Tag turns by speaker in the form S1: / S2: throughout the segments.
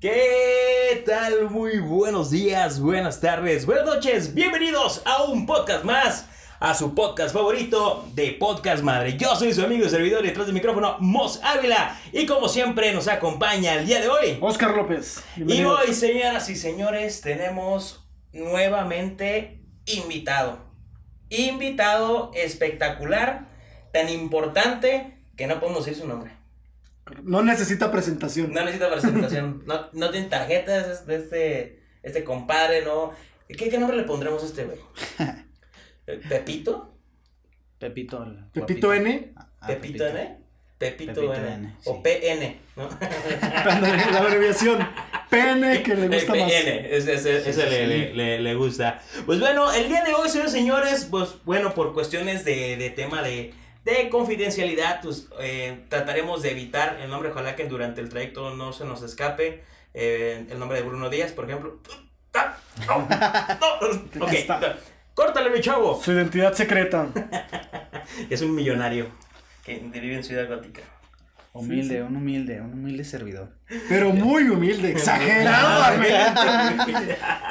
S1: ¿Qué tal? Muy buenos días, buenas tardes, buenas noches. Bienvenidos a un podcast más, a su podcast favorito de Podcast Madre. Yo soy su amigo y servidor detrás del micrófono, Mos Ávila. Y como siempre nos acompaña el día de hoy.
S2: Oscar López.
S1: Y hoy, señoras y señores, tenemos nuevamente invitado. Invitado espectacular, tan importante que no podemos decir su nombre.
S2: No necesita presentación.
S1: No necesita presentación. No, no tiene tarjetas de este, este compadre, ¿no? ¿Qué, qué nombre le pondremos a este güey? ¿Pepito?
S3: Pepito. el
S2: Pepito
S3: guapito.
S2: N.
S3: Ah,
S1: ¿Pepito N? Pepito,
S3: Pepito
S1: N.
S3: N,
S1: O
S3: sí.
S1: PN, ¿no?
S2: La abreviación. PN que le gusta más.
S1: PN, ese, ese- ese le, le- le- le gusta. Pues bueno, el día de hoy, señores señores, pues bueno, por cuestiones de, de tema de, de confidencialidad, pues eh, trataremos de evitar el nombre, ojalá que durante el trayecto no se nos escape. eh, el nombre de Bruno Díaz, por ejemplo. No, no, no. córtale, mi chavo.
S2: Su identidad secreta.
S1: Es un millonario que vive en Ciudad Gótica.
S3: Humilde,
S2: Sí, sí.
S3: un humilde, un humilde servidor.
S2: Pero muy humilde. Exagerado.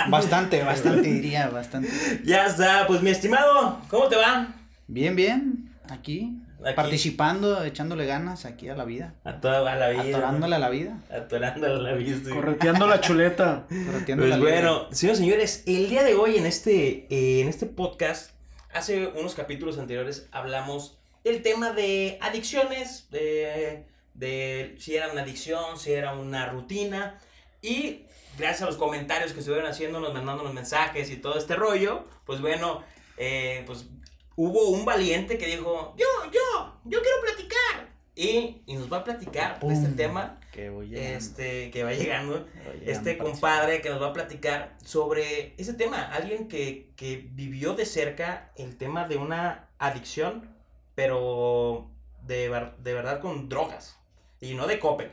S3: Bastante, bastante diría, bastante.
S1: Ya está, pues mi estimado, ¿cómo te va?
S3: Bien, bien. Aquí,
S1: Aquí.
S3: participando, echándole ganas aquí a la vida.
S1: A toda la vida.
S3: Atorándole a la vida.
S1: Atorándole a la vida. sí.
S2: Correteando la chuleta.
S3: correteando
S1: Pues
S3: la
S1: bueno, señores y señores, el día de hoy en este, eh, en este podcast, hace unos capítulos anteriores hablamos del tema de adicciones, de, de si era una adicción, si era una rutina, y gracias a los comentarios que estuvieron haciéndonos, mandándonos mensajes y todo este rollo, pues bueno, eh, pues hubo un valiente que dijo, yo, yo, yo quiero platicar. Y, y nos va a platicar de este tema,
S3: Que voy
S1: este, que va llegando
S3: voy
S1: este compadre que nos va a platicar sobre ese tema. Alguien que, que vivió de cerca el tema de una adicción, pero de, de verdad con drogas. Y no de copel.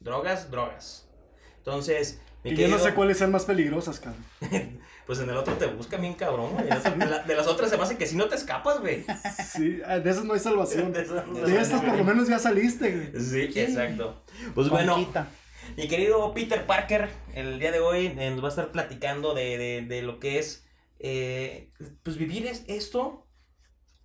S1: Drogas, drogas. Entonces, mi
S2: yo no sé cuáles sean más peligrosas, cabrón.
S1: pues en el otro te busca bien cabrón, güey. De, la- de las otras se me hace que si no te escapas, güey.
S2: Sí, ah, de esas no hay salvación.
S1: De esas
S2: De estas por lo menos ya saliste, güey.
S1: Sí,
S3: Sí.
S1: exacto. Pues bueno. Mi querido Peter Parker, el día de hoy eh, nos va a estar platicando de, de- de lo que es, eh, pues vivir es esto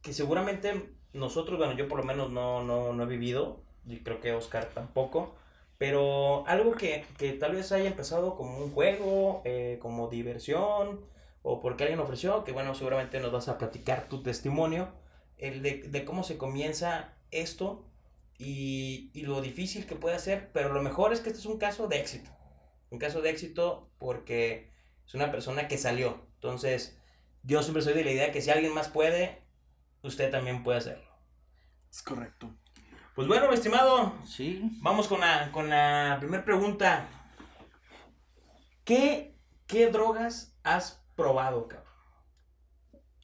S1: que seguramente nosotros, bueno, yo por lo menos no, no, no he vivido, y creo que Oscar tampoco, pero algo que, que tal vez haya empezado como un juego, eh, como diversión, o porque alguien ofreció, que bueno, seguramente nos vas a platicar tu testimonio, el de, de cómo se comienza esto y, y lo difícil que puede ser, pero lo mejor es que este es un caso de éxito. Un caso de éxito porque es una persona que salió. Entonces, yo siempre soy de la idea que si alguien más puede, usted también puede hacerlo.
S2: Es correcto.
S1: Pues bueno, mi estimado,
S3: Sí.
S1: vamos con la, con la primera pregunta. ¿Qué, ¿Qué drogas has probado, cabrón?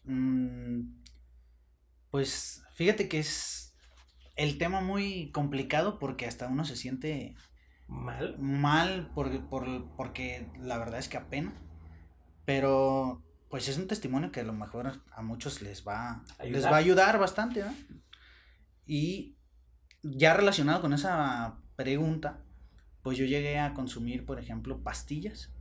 S3: Mm, pues fíjate que es el tema muy complicado porque hasta uno se siente
S1: ¿Mal?
S3: mal por, por- porque la verdad es que apena. Pero pues es un testimonio que a lo mejor a muchos les va, les va a ayudar bastante, ¿no? Y ya relacionado con esa pregunta, pues yo llegué a consumir, por ejemplo, pastillas.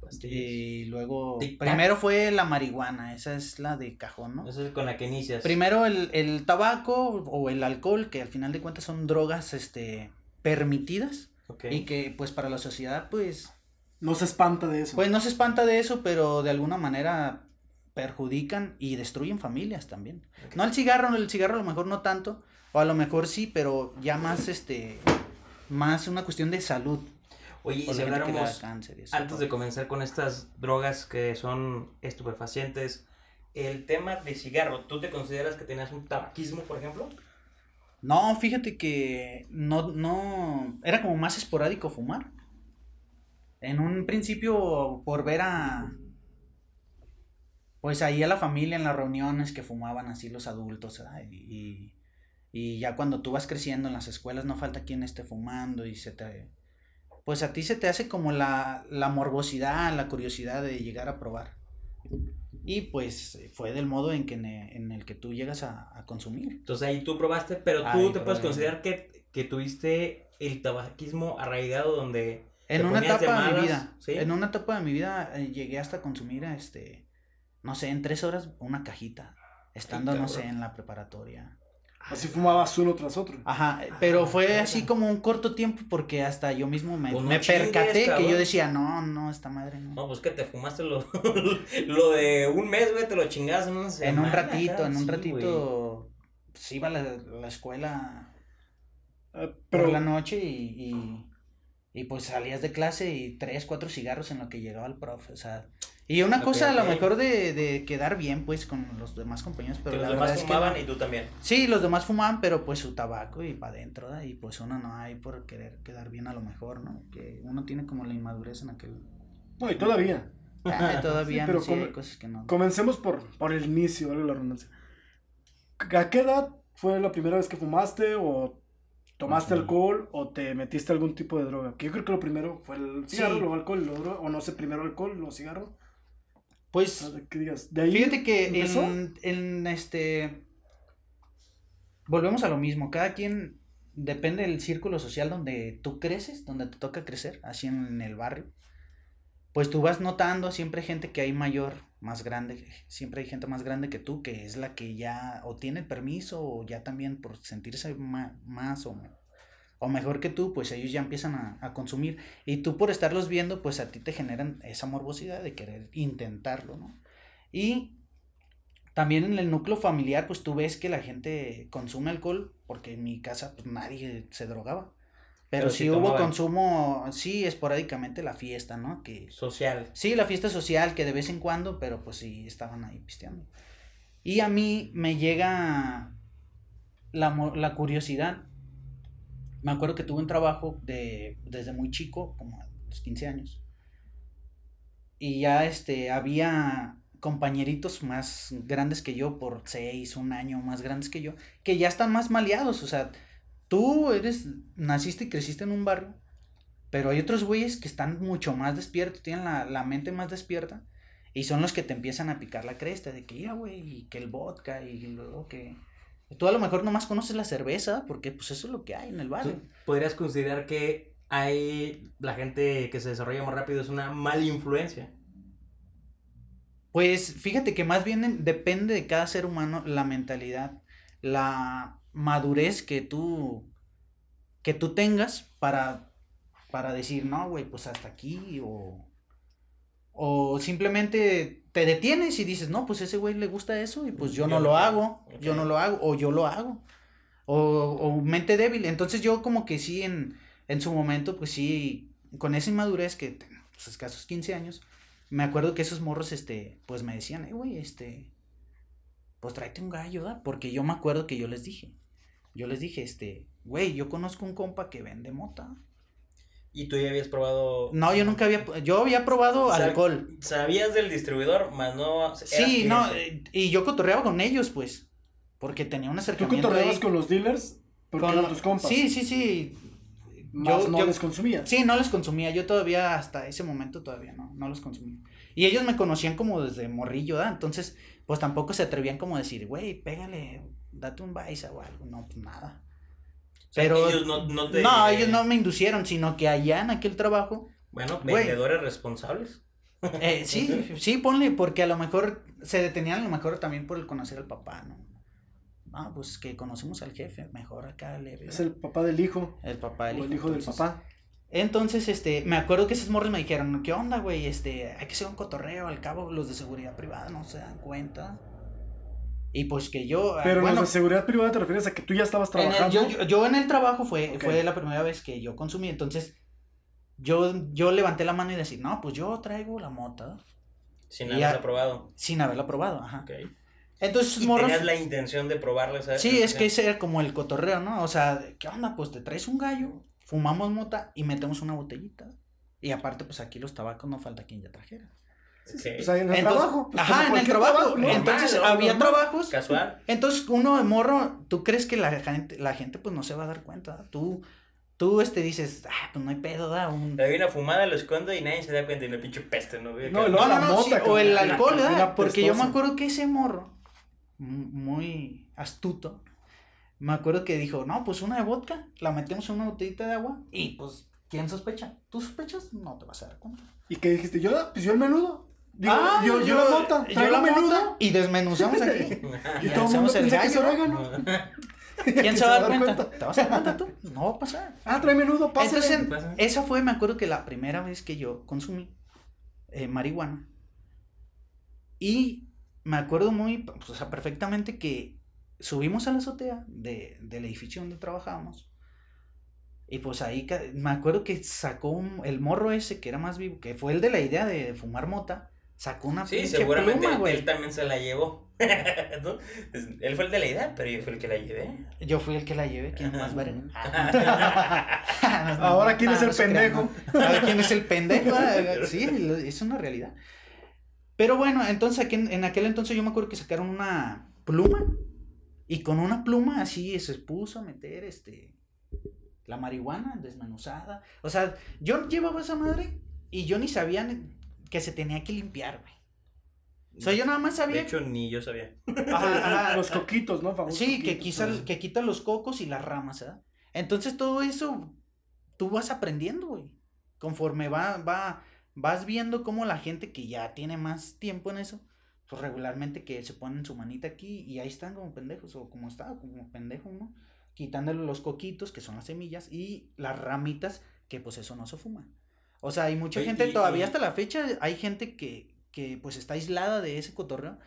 S1: Pastillas.
S3: Y luego, primero fue la marihuana, esa es la de cajón, ¿no?
S1: Eso es con la que inicias.
S3: Primero el, el tabaco o el alcohol, que al final de cuentas son drogas este, permitidas
S1: Ok.
S3: y que pues para la sociedad pues
S2: No se espanta de eso.
S3: pues no se espanta de eso, pero de alguna manera perjudican y destruyen familias también. No el cigarro, el cigarro a lo mejor no tanto, o a lo mejor sí, pero ya más este más una cuestión de salud.
S1: Oye, y si habláramos
S3: cáncer y eso.
S1: Antes de comenzar con estas drogas que son estupefacientes, el tema de cigarro, ¿tú te consideras que tenías un tabaquismo, por ejemplo?
S3: No, fíjate que no, no, era como más esporádico fumar. En un principio, por ver a, pues ahí a la familia en las reuniones que fumaban así los adultos, ay, y, y ya cuando tú vas creciendo en las escuelas no falta quien esté fumando y se te, pues a ti se te hace como la, la morbosidad, la curiosidad de llegar a probar. Y pues fue del modo en que en, en el que tú llegas a, a consumir.
S1: Entonces ahí tú probaste, pero tú
S3: Ahí
S1: te puedes considerar que, que tuviste el tabaquismo arraigado donde
S3: En
S1: ¿Te
S3: una
S1: de
S3: etapa de mi vida,
S1: ¿Sí?
S3: en una etapa de mi vida eh, llegué hasta consumir, este, no sé, en tres horas una cajita, estando, no sé, en la preparatoria.
S2: Así fumabas uno tras otro.
S3: Ajá, pero
S1: Ah,
S3: fue
S1: cabrón.
S3: así como un corto tiempo porque hasta yo mismo me,
S1: Pues no
S3: me
S1: chingues,
S3: percaté que yo decía, no, no, esta madre no.
S1: No, pues que te fumaste lo, lo de un mes, güey, te lo chingas en una
S3: en
S1: semana.
S3: un ratito, en un
S1: sí,
S3: ratito, pues iba a la, la escuela
S2: Ah,
S3: por
S2: pero
S3: la noche y, y, y, pues salías de clase y tres, cuatro cigarros en lo que llegaba el profe, o sea, y una cosa a lo mejor de, de quedar bien pues con los demás compañeros, pero
S1: Que
S3: la
S1: los
S3: verdad
S1: demás
S3: es
S1: fumaban y tú también.
S3: Sí, los demás fumaban, pero pues su tabaco y para adentro, y pues uno no hay por querer quedar bien a lo mejor, ¿no? Que uno tiene como la inmadurez en aquel...
S2: no, y todavía.
S3: Ah, todavía
S2: Sí, pero
S3: no, sí, hay
S2: come-
S3: cosas que no.
S2: Comencemos por, por el inicio, valga la redundancia. ¿A qué edad fue la primera vez que fumaste o tomaste alcohol o te metiste algún tipo de droga? Que yo creo que lo primero fue el cigarro,
S3: Sí.
S2: luego alcohol, luego droga, o no sé, primero alcohol, luego cigarro.
S3: Pues
S2: que digas, de ahí
S3: Fíjate que
S2: empezó.
S3: en, en este. Volvemos a lo mismo. Cada quien depende del círculo social donde tú creces, donde te toca crecer, así en, el barrio. Pues tú vas notando siempre gente que hay mayor, más grande, siempre hay gente más grande que tú, que es la que ya o tiene el permiso o ya también por sentirse más o, o mejor que tú, pues ellos ya empiezan a, a consumir. Y tú por estarlos viendo, pues a ti te generan esa morbosidad de querer intentarlo, ¿no? Y también en el núcleo familiar, pues tú ves que la gente consume alcohol, porque en mi casa pues nadie se drogaba. Pero,
S1: Pero
S3: sí
S1: sí
S3: hubo
S1: tomaban.
S3: consumo, sí, esporádicamente la fiesta, ¿no? Que
S1: Social.
S3: Sí, la fiesta social, que de vez en cuando, pero pues sí, estaban ahí pisteando. Y a mí me llega la, la curiosidad. Me acuerdo que tuve un trabajo de, desde muy chico, como a los 15 años. Y ya este, había compañeritos más grandes que yo, por 6, un año más grandes que yo, que ya están más maleados. O sea, tú eres, naciste y creciste en un barrio pero hay otros güeyes que están mucho más despiertos, tienen la, la mente más despierta. Y son los que te empiezan a picar la cresta de que, ya, güey, y que el vodka, y luego que... Tú a lo mejor nomás conoces la cerveza, porque pues eso es lo que hay en el barrio.
S1: ¿Tú podrías considerar que hay la gente que se desarrolla más rápido es una mala influencia?
S3: Pues fíjate que más bien en- depende de cada ser humano la mentalidad, la madurez que tú, que tú tengas para, para decir, no, güey, pues hasta aquí, o, o simplemente te detienes y dices, no, pues ese güey le gusta eso y pues yo,
S1: Yo
S3: no lo
S1: quiero".
S3: hago, yo no lo hago, o yo lo hago, o, o mente débil. Entonces yo como que sí, en, en su momento, pues sí, con esa inmadurez que, tengo, pues escasos 15 años, me acuerdo que esos morros, este, pues me decían, eh, güey, este, pues tráete un gallo, ¿da? Porque yo me acuerdo que yo les dije, yo les dije, este, güey, yo conozco un compa que vende mota.
S1: ¿Y tú ya habías probado?
S3: No, yo nunca había, yo había probado
S1: Sab-
S3: alcohol.
S1: Sabías del distribuidor, más no.
S3: Sí, no,
S1: cliente.
S3: eh, y yo cotorreaba con ellos, pues, porque tenía un
S2: ¿Tú
S3: acercamiento
S2: cotorreabas
S3: ahí
S2: con los dealers? Porque
S3: con
S2: eran tus compas.
S3: Sí, sí, sí.
S2: Más
S3: Yo-
S2: no
S3: yo-
S2: les consumías.
S3: Sí, no les consumía. Yo todavía, hasta ese momento, todavía no, no los consumía. Y ellos me conocían como desde morrillo, ¿da? Entonces, pues tampoco se atrevían como a decir, güey, pégale, date un baisa o algo. No, pues nada.
S1: O sea,
S3: Pero.
S1: ellos no, no te.
S3: No, ellos no me inducieron, sino que allá en aquel trabajo.
S1: Bueno,
S3: Güey.
S1: vendedores responsables.
S3: eh, sí, sí, ponle, porque a lo mejor se detenían a lo mejor también por el conocer al papá, ¿no? Ah, pues que conocemos al jefe, mejor acá le
S2: Es el papá del hijo.
S3: el papá
S2: O
S3: del
S2: el hijo del papá.
S3: Entonces, este, me acuerdo que esos morros me dijeron, ¿qué onda, güey? Este, hay que hacer un cotorreo, al cabo los de seguridad privada no se dan cuenta. Y pues que yo, ah,
S2: Pero
S3: bueno,
S2: los de seguridad privada te refieres a que tú ya estabas
S3: en el-
S2: trabajando.
S3: yo, yo, yo en el trabajo fue, fue la primera vez que yo consumí, entonces yo, yo levanté la mano y decía, no, pues yo traigo la mota
S1: Sin
S3: Ya.
S1: haberla probado.
S3: sin haberla probado, ajá.
S1: Ok.
S3: Entonces
S1: Y
S3: morros,
S1: tenías la intención de probarla, ¿sabes?
S3: sí, es que ese era como el cotorreo, ¿no? O sea, ¿qué onda? Pues te traes un gallo, fumamos mota y metemos una botellita. Y aparte, pues aquí los tabacos no falta quien ya trajera.
S2: Pues ahí en el
S3: Entonces-
S2: trabajo. pues,
S3: ajá, en el trabajo. Entonces había
S2: Normal.
S3: trabajos.
S1: Casual.
S3: Entonces uno de morro, tú crees que la gente, la gente pues no se va a dar cuenta. Tú, tú este dices, ah, pues no hay pedo, da un.
S1: Le doy una fumada, lo escondo y nadie se da cuenta y la pinche peste, ¿no?
S2: No,
S3: No, no,
S2: la
S3: no,
S2: mota,
S3: sí, o el alcohol,
S2: la-
S3: ¿verdad?
S2: la
S3: Porque yo me acuerdo que ese morro, muy astuto, me acuerdo que dijo, no, pues una de vodka, la metemos en una botellita de agua y pues ¿quién sospecha? ¿Tú sospechas? No te vas a dar cuenta.
S2: ¿Y qué dijiste? Yo, pues yo el menudo. Digo,
S3: Ah,
S2: yo, yo, la mota.
S3: yo la
S2: menudo.
S3: mota y desmenuzamos aquí.
S2: Y
S3: Y
S2: todo el mundo
S3: hacemos el
S2: piensa que es orégano.
S3: ¿Quién se va a dar cuenta? ¿Te vas a dar cuenta tú? No va a pasar.
S2: Ah, trae menudo, pásale.
S3: Entonces,
S1: pasa.
S3: esa fue, me acuerdo que la primera vez que yo consumí eh, marihuana. Y me acuerdo muy, pues, o sea, perfectamente que subimos a la azotea de, del edificio donde trabajábamos. Y pues ahí me acuerdo que sacó un- el morro ese que era más vivo, que fue el de la idea de fumar mota. Sacó una
S1: Sí,
S3: pinche
S1: seguramente
S3: pluma,
S1: él,
S3: güey.
S1: él también se la llevó. Él fue el de la idea, pero yo fui el que la llevé.
S3: Yo fui el que la llevé, ¿quién más verga?
S2: Ahora, ¿quién es el
S3: no
S2: pendejo?
S3: Ahora, ¿quién es el pendejo? Sí, es una realidad. Pero bueno, entonces aquí en, en aquel entonces yo me acuerdo que sacaron una pluma y con una pluma así se puso a meter este la marihuana desmenuzada. O sea, yo llevaba esa madre y yo ni sabía ni- que se tenía que limpiar, güey. O sea, yo nada más
S1: De
S3: sabía
S1: hecho, ni yo sabía.
S3: Ajá.
S2: Los coquitos, ¿no? Famosos
S3: Sí, que,
S2: coquitos, pues.
S3: que quita los cocos y las ramas, ¿verdad? Entonces todo eso tú vas aprendiendo, güey. Conforme va, va, vas viendo cómo la gente que ya tiene más tiempo en eso, pues regularmente que se ponen su manita aquí y ahí están como pendejos, o como estaba, como pendejo, ¿no? Quitándole los coquitos, que son las semillas, y las ramitas, que pues eso no se fuma. O sea, hay mucha gente,
S1: y-
S3: todavía
S1: y-
S3: hasta la fecha, hay gente que, que pues está aislada de ese cotorreo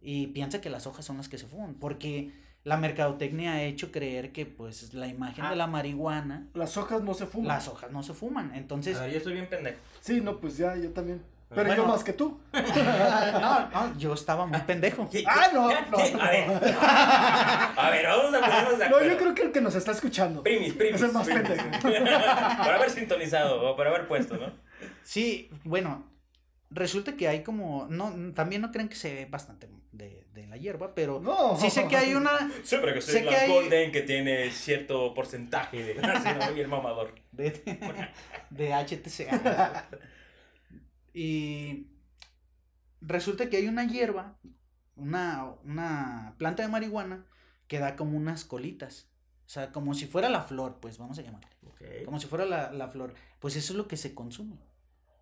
S3: y piensa que las hojas son las que se fuman, porque la mercadotecnia ha hecho creer que pues la imagen
S2: Ah.
S3: de la marihuana,
S2: Las hojas no se fuman.
S3: las hojas no se fuman, entonces...
S1: A ver, yo estoy bien pendejo.
S2: Sí, no, pues ya, yo también. Pero
S3: Bueno.
S2: yo más que tú.
S3: no, no, yo estaba muy pendejo.
S1: ¿Qué-
S2: Ah,
S1: qué-
S2: no, no,
S1: qué?
S2: no.
S1: A ver. A ver, vamos a ponernos de
S2: No,
S1: acuerdo.
S2: yo creo que el que nos está escuchando.
S1: Primis, primis.
S2: Es el más
S1: primis.
S2: pendejo.
S1: por haber sintonizado o por haber puesto, ¿no?
S3: Sí, bueno, resulta que hay como, no, también no creen que se ve bastante de, de la hierba, pero
S2: No.
S3: sí sé que hay una
S1: Sí, pero que soy
S3: Sé
S1: la
S3: que hay-
S1: Golden que tiene cierto porcentaje de. Así no, bien mamador.
S3: de, de HTC. Y resulta que hay una hierba, una, una planta de marihuana que da como unas colitas. O sea, como si fuera la flor, pues vamos a llamarle. Como si fuera la, la flor. Pues eso es lo que se consume.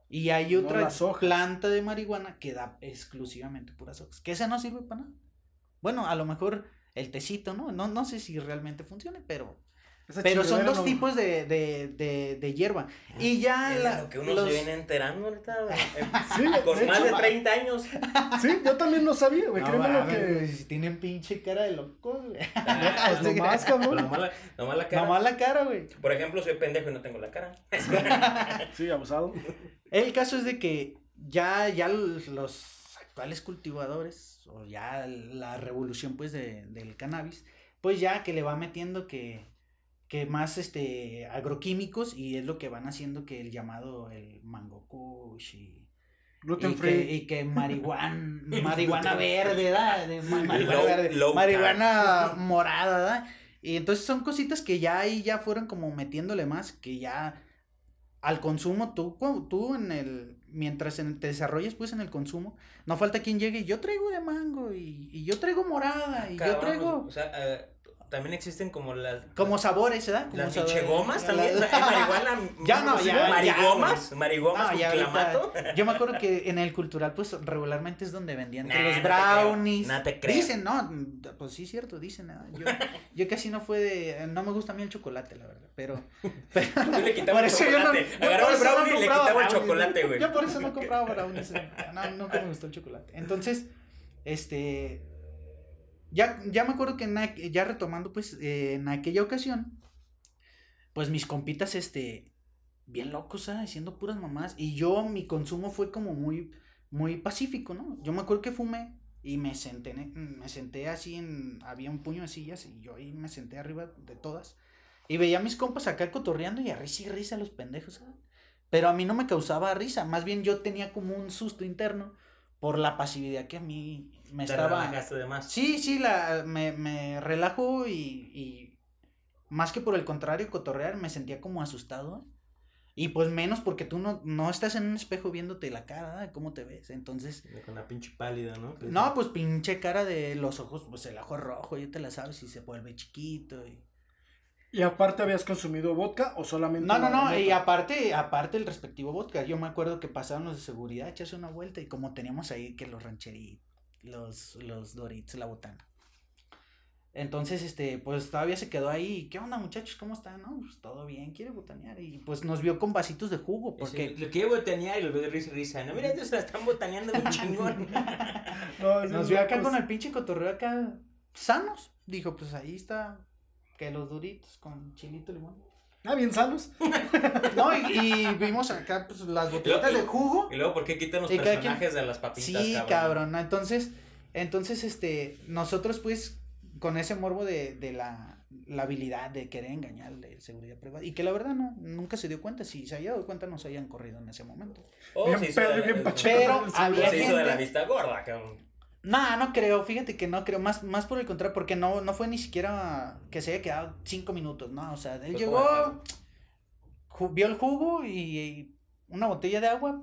S3: Y hay otra planta de marihuana que da exclusivamente puras hojas. Que esa no sirve para nada. Bueno, a lo mejor el tecito, ¿no? No, no sé si realmente funcione, pero
S2: Esa
S3: pero son dos
S2: no-
S3: tipos de, de, de, de hierba. Y ya
S1: Es
S3: la-
S1: lo que uno
S3: los-
S1: se viene enterando ahorita. eh,
S2: Sí,
S1: Con
S2: de
S1: más
S2: hecho,
S1: de 30 años.
S2: Sí, yo también no sabía, güey.
S3: No,
S2: Créeme lo que.
S3: si tienen pinche cara de locos, güey.
S2: Pues nomás, cabrón.
S1: Nomás la, nomás la cara.
S3: Nomás la cara, güey.
S1: Por ejemplo, soy pendejo y no tengo la cara.
S2: Sí, abusado.
S3: El caso es de que ya, ya los los actuales cultivadores, o ya la revolución pues de, del cannabis, pues ya que le va metiendo que, que más este agroquímicos y es lo que van haciendo que el llamado el mango kush y,
S2: Gluten
S3: y que,
S2: free.
S3: y que marihuana, marihuana verde, ¿verdad? Marihuana
S1: Low-
S3: verde,
S1: low
S3: marihuana morada, ¿verdad? Y entonces son cositas que ya ahí ya fueron como metiéndole más, que ya al consumo, tú, tú en el, mientras en- te desarrolles pues en el consumo, no falta quien llegue, yo traigo de mango y, y yo traigo morada y yo
S1: Cabrón,
S3: traigo
S1: pues, o sea, eh, también existen como las.
S3: como sabores, ¿verdad? Como
S1: Las
S3: sabores. La-
S1: también. ¿hay marihuana.
S3: Ya no, ya,
S1: Marigomas. Marigomas
S3: No,
S1: con clamato.
S3: Yo me acuerdo que en el cultural, pues regularmente es donde vendían
S1: Nah,
S3: los
S1: no te creo,
S3: brownies.
S1: no te creo.
S3: Dicen, no, pues sí, cierto, dicen. Yo, yo casi no fue de. No me gusta a mí el chocolate, la verdad. Pero. pero
S1: Yo le quitaba el
S3: eso yo no-
S1: chocolate.
S3: yo
S1: Agarraba el brownie y le quitaba el chocolate, güey.
S3: Yo por eso no compraba brownies. No, nunca me gustó el chocolate. Entonces, este. Ya, ya me acuerdo que ya retomando, pues, eh, en aquella ocasión, pues mis compitas, este, bien locos, ¿sabes? Haciendo puras mamás. Y yo, mi consumo fue como muy, muy pacífico, ¿no? Yo me acuerdo que fumé y me senté, en- me senté así en, había un puño de sillas y yo ahí me senté arriba de todas. Y veía a mis compas acá cotorreando y a risa y risa los pendejos, ¿sabes? Pero a mí no me causaba risa, más bien yo tenía como un susto interno por la pasividad que a mí me
S1: Te
S3: estaba...
S1: relajaste de más.
S3: Sí, sí, la, me, me relajo y, y más que por el contrario, cotorrear, me sentía como asustado. Y pues menos porque tú no, no estás en un espejo viéndote la cara, ¿eh? ¿cómo te ves? Entonces,
S1: Con la pinche pálida, ¿no?
S3: No, pues pinche cara de los ojos, pues el ojo rojo, ya te la sabes, y se vuelve chiquito. Y,
S2: ¿Y aparte habías consumido vodka o solamente
S3: No, no, no, y aparte, aparte el respectivo vodka, yo me acuerdo que pasaron los de seguridad a echarse una vuelta y como teníamos ahí que los rancheritos, los, los doritos, la botana. Entonces, este, pues todavía se quedó ahí, ¿qué onda muchachos? ¿Cómo están? No, pues todo bien, quiere botanear. Y pues nos vio con vasitos de jugo, porque...
S1: Lo quiero botanear y lo veo de risa y risa. No, mira, ellos se la están botaneando un chingón.
S2: No,
S3: Nos vio acá con
S2: cosa.
S3: el pinche cotorreo acá sanos. Dijo, pues ahí está, que los duritos con chilito limón.
S2: Ah, bien sanos.
S3: No, y, y vimos acá pues las botellitas de jugo.
S1: Y luego, ¿por qué quitan los
S3: quien-
S1: personajes de las papitas,
S3: Sí,
S1: cabrón?
S3: cabrón. ¿no? Entonces, entonces, este, nosotros pues, con ese morbo de, de la, la habilidad de querer engañar de seguridad privada, y que la verdad no, nunca se dio cuenta, si se había dado cuenta nos hayan corrido en ese momento.
S1: Oh,
S2: Bien
S1: se hizo
S2: pedo
S1: de
S2: y
S1: la-
S2: bien
S1: se-
S2: pacheco.
S3: Pero había
S1: Se hizo de la vista gorda, cabrón.
S3: No, no creo, fíjate que no creo, más, más por el contrario, porque no, no fue ni siquiera que se haya quedado cinco minutos, no, o sea, él llegó, ju- vio el jugo y, y una botella de agua,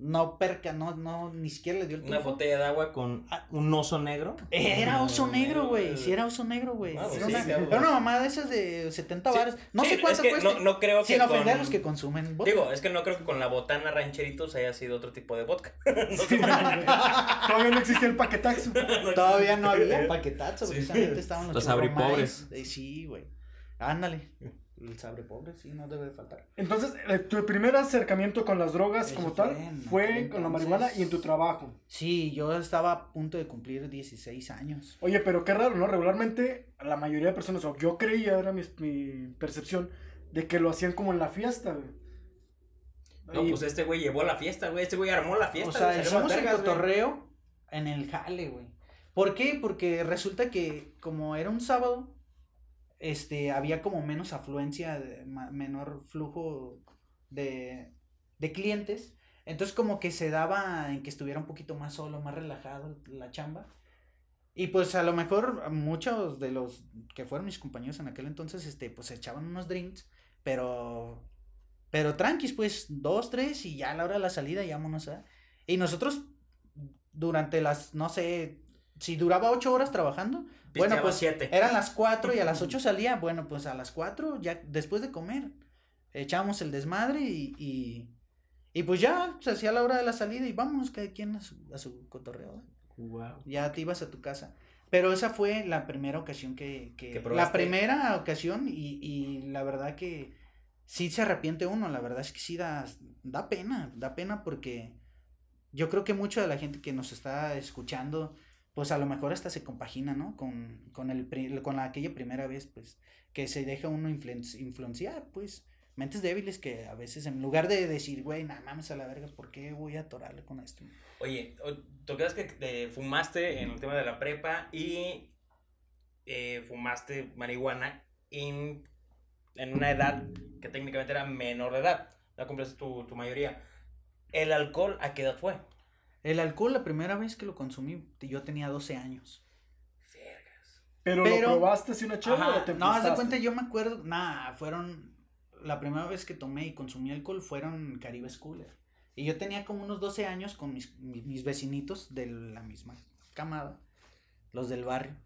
S3: no perca, no, no, ni siquiera le dio el
S1: Una
S3: tufo.
S1: botella de agua con
S3: Ah.
S1: un oso negro.
S3: Era oso negro, güey. Sí, era oso negro, güey.
S1: Ah, pues
S3: era,
S1: sí,
S3: una, era una mamada de esas de 70
S1: Sí,
S3: baros. No
S1: sí,
S3: sé cuánto
S1: es que
S3: cuesta.
S1: No, no creo que
S3: sin ofender
S1: con...
S3: a los que consumen vodka.
S1: Digo, es que no creo que con la botana rancheritos haya sido otro tipo de vodka.
S2: Todavía no existía el paquetaxo.
S3: Todavía no había paquetazo,
S1: Sí.
S3: precisamente estaban los,
S1: Los abripobres.
S3: Eh, Sí, güey. Ándale. El sabre pobre, sí, no debe de faltar.
S2: Entonces, eh, tu primer acercamiento con las drogas
S3: Eso
S2: como
S3: fue
S2: tal fue con la marihuana y en tu trabajo.
S3: Sí, yo estaba a punto de cumplir 16 años.
S2: Oye, pero qué raro, ¿no? Regularmente la mayoría de personas, o yo creía, era mi, mi percepción, de que lo hacían como en la fiesta, güey.
S1: No,
S2: Y-
S1: pues este güey llevó la fiesta, güey. Este güey armó la fiesta.
S3: o sea, hicimos el cotorreo en el jale, güey. ¿Por qué? Porque resulta que como era un sábado, este, había como menos afluencia, menor flujo de, de clientes. Entonces como que se daba en que estuviera un poquito más solo, más relajado la chamba. Y pues a lo mejor muchos de los que fueron mis compañeros en aquel entonces, este, pues echaban unos drinks, pero, pero pues dos, tres y ya a la hora de la salida, ya a... Y nosotros durante las, no sé, si duraba ocho horas trabajando, bueno, pues
S1: siete.
S3: eran las cuatro y a las ocho salía, bueno, pues a las cuatro ya después de comer, echábamos el desmadre y, y, y pues ya se hacía la hora de la salida y vámonos cada quien a su, a su cotorreo. ¿eh?
S1: Wow.
S3: ya te ibas a tu casa. Pero esa fue la primera ocasión que, que, la primera ocasión y, y la verdad que sí se arrepiente uno, la verdad es que sí da, da pena, da pena porque yo creo que mucha de la gente que nos está escuchando, pues a lo mejor hasta se compagina, ¿no? Con, con, el, con la, aquella primera vez, pues, que se deja uno influen- influenciar, pues, mentes débiles que a veces en lugar de decir, güey, nada mames a la verga, ¿por qué voy a atorarle con esto?
S1: Oye, o- ¿tú crees que te fumaste en el tema de la prepa y eh, fumaste marihuana en, en una edad que técnicamente era menor de edad? No cumpliste tu, tu mayoría. ¿El alcohol a qué edad fue?
S3: El alcohol, la primera vez que lo consumí, yo tenía 12 años.
S1: Vergas.
S2: ¿Pero,
S3: Pero-
S2: lo probaste así una chela
S3: Ajá,
S2: o te
S3: no, haz de cuenta, yo me acuerdo, nada, fueron, la primera vez que tomé y consumí alcohol fueron Caribe Cooler. Y yo tenía como unos 12 años con mis, mis, mis vecinitos de la misma camada, los del barrio.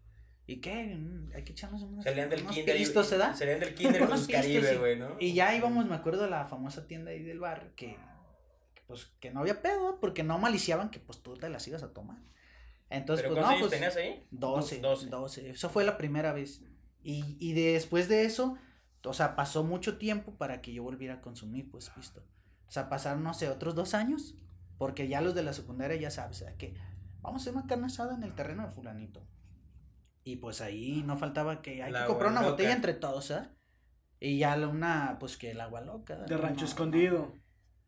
S3: ¿Y qué? Mm, Hay que echarnos unos,
S1: Salían del
S3: unos
S1: kinder. y-
S3: pistos, ¿verdad?
S1: Salían del kinder con sus
S3: pistos,
S1: Caribe, güey, ¿no?
S3: Y ya íbamos, me acuerdo, a la famosa tienda ahí del barrio, que, pues, que no había pedo, porque no maliciaban que, pues, tú te las ibas a tomar. Entonces,
S1: ¿Pero
S3: pues, no,
S1: años
S3: pues,
S1: tenías ahí?
S3: 12,
S1: Doce.
S3: 12. Eso fue la primera vez. Y, y después de eso, o sea, pasó mucho tiempo para que yo volviera a consumir, pues, visto. O sea, pasaron, no sé, otros dos años. Porque ya los de la secundaria ya sabes, o sea, que vamos a hacer una carne asada en el terreno de fulanito. Y pues ahí no faltaba que hay
S1: La
S3: que comprar una botella entre todos, ¿eh? Y ya la- una, pues que el agua loca.
S2: De rancho
S3: no,
S2: escondido.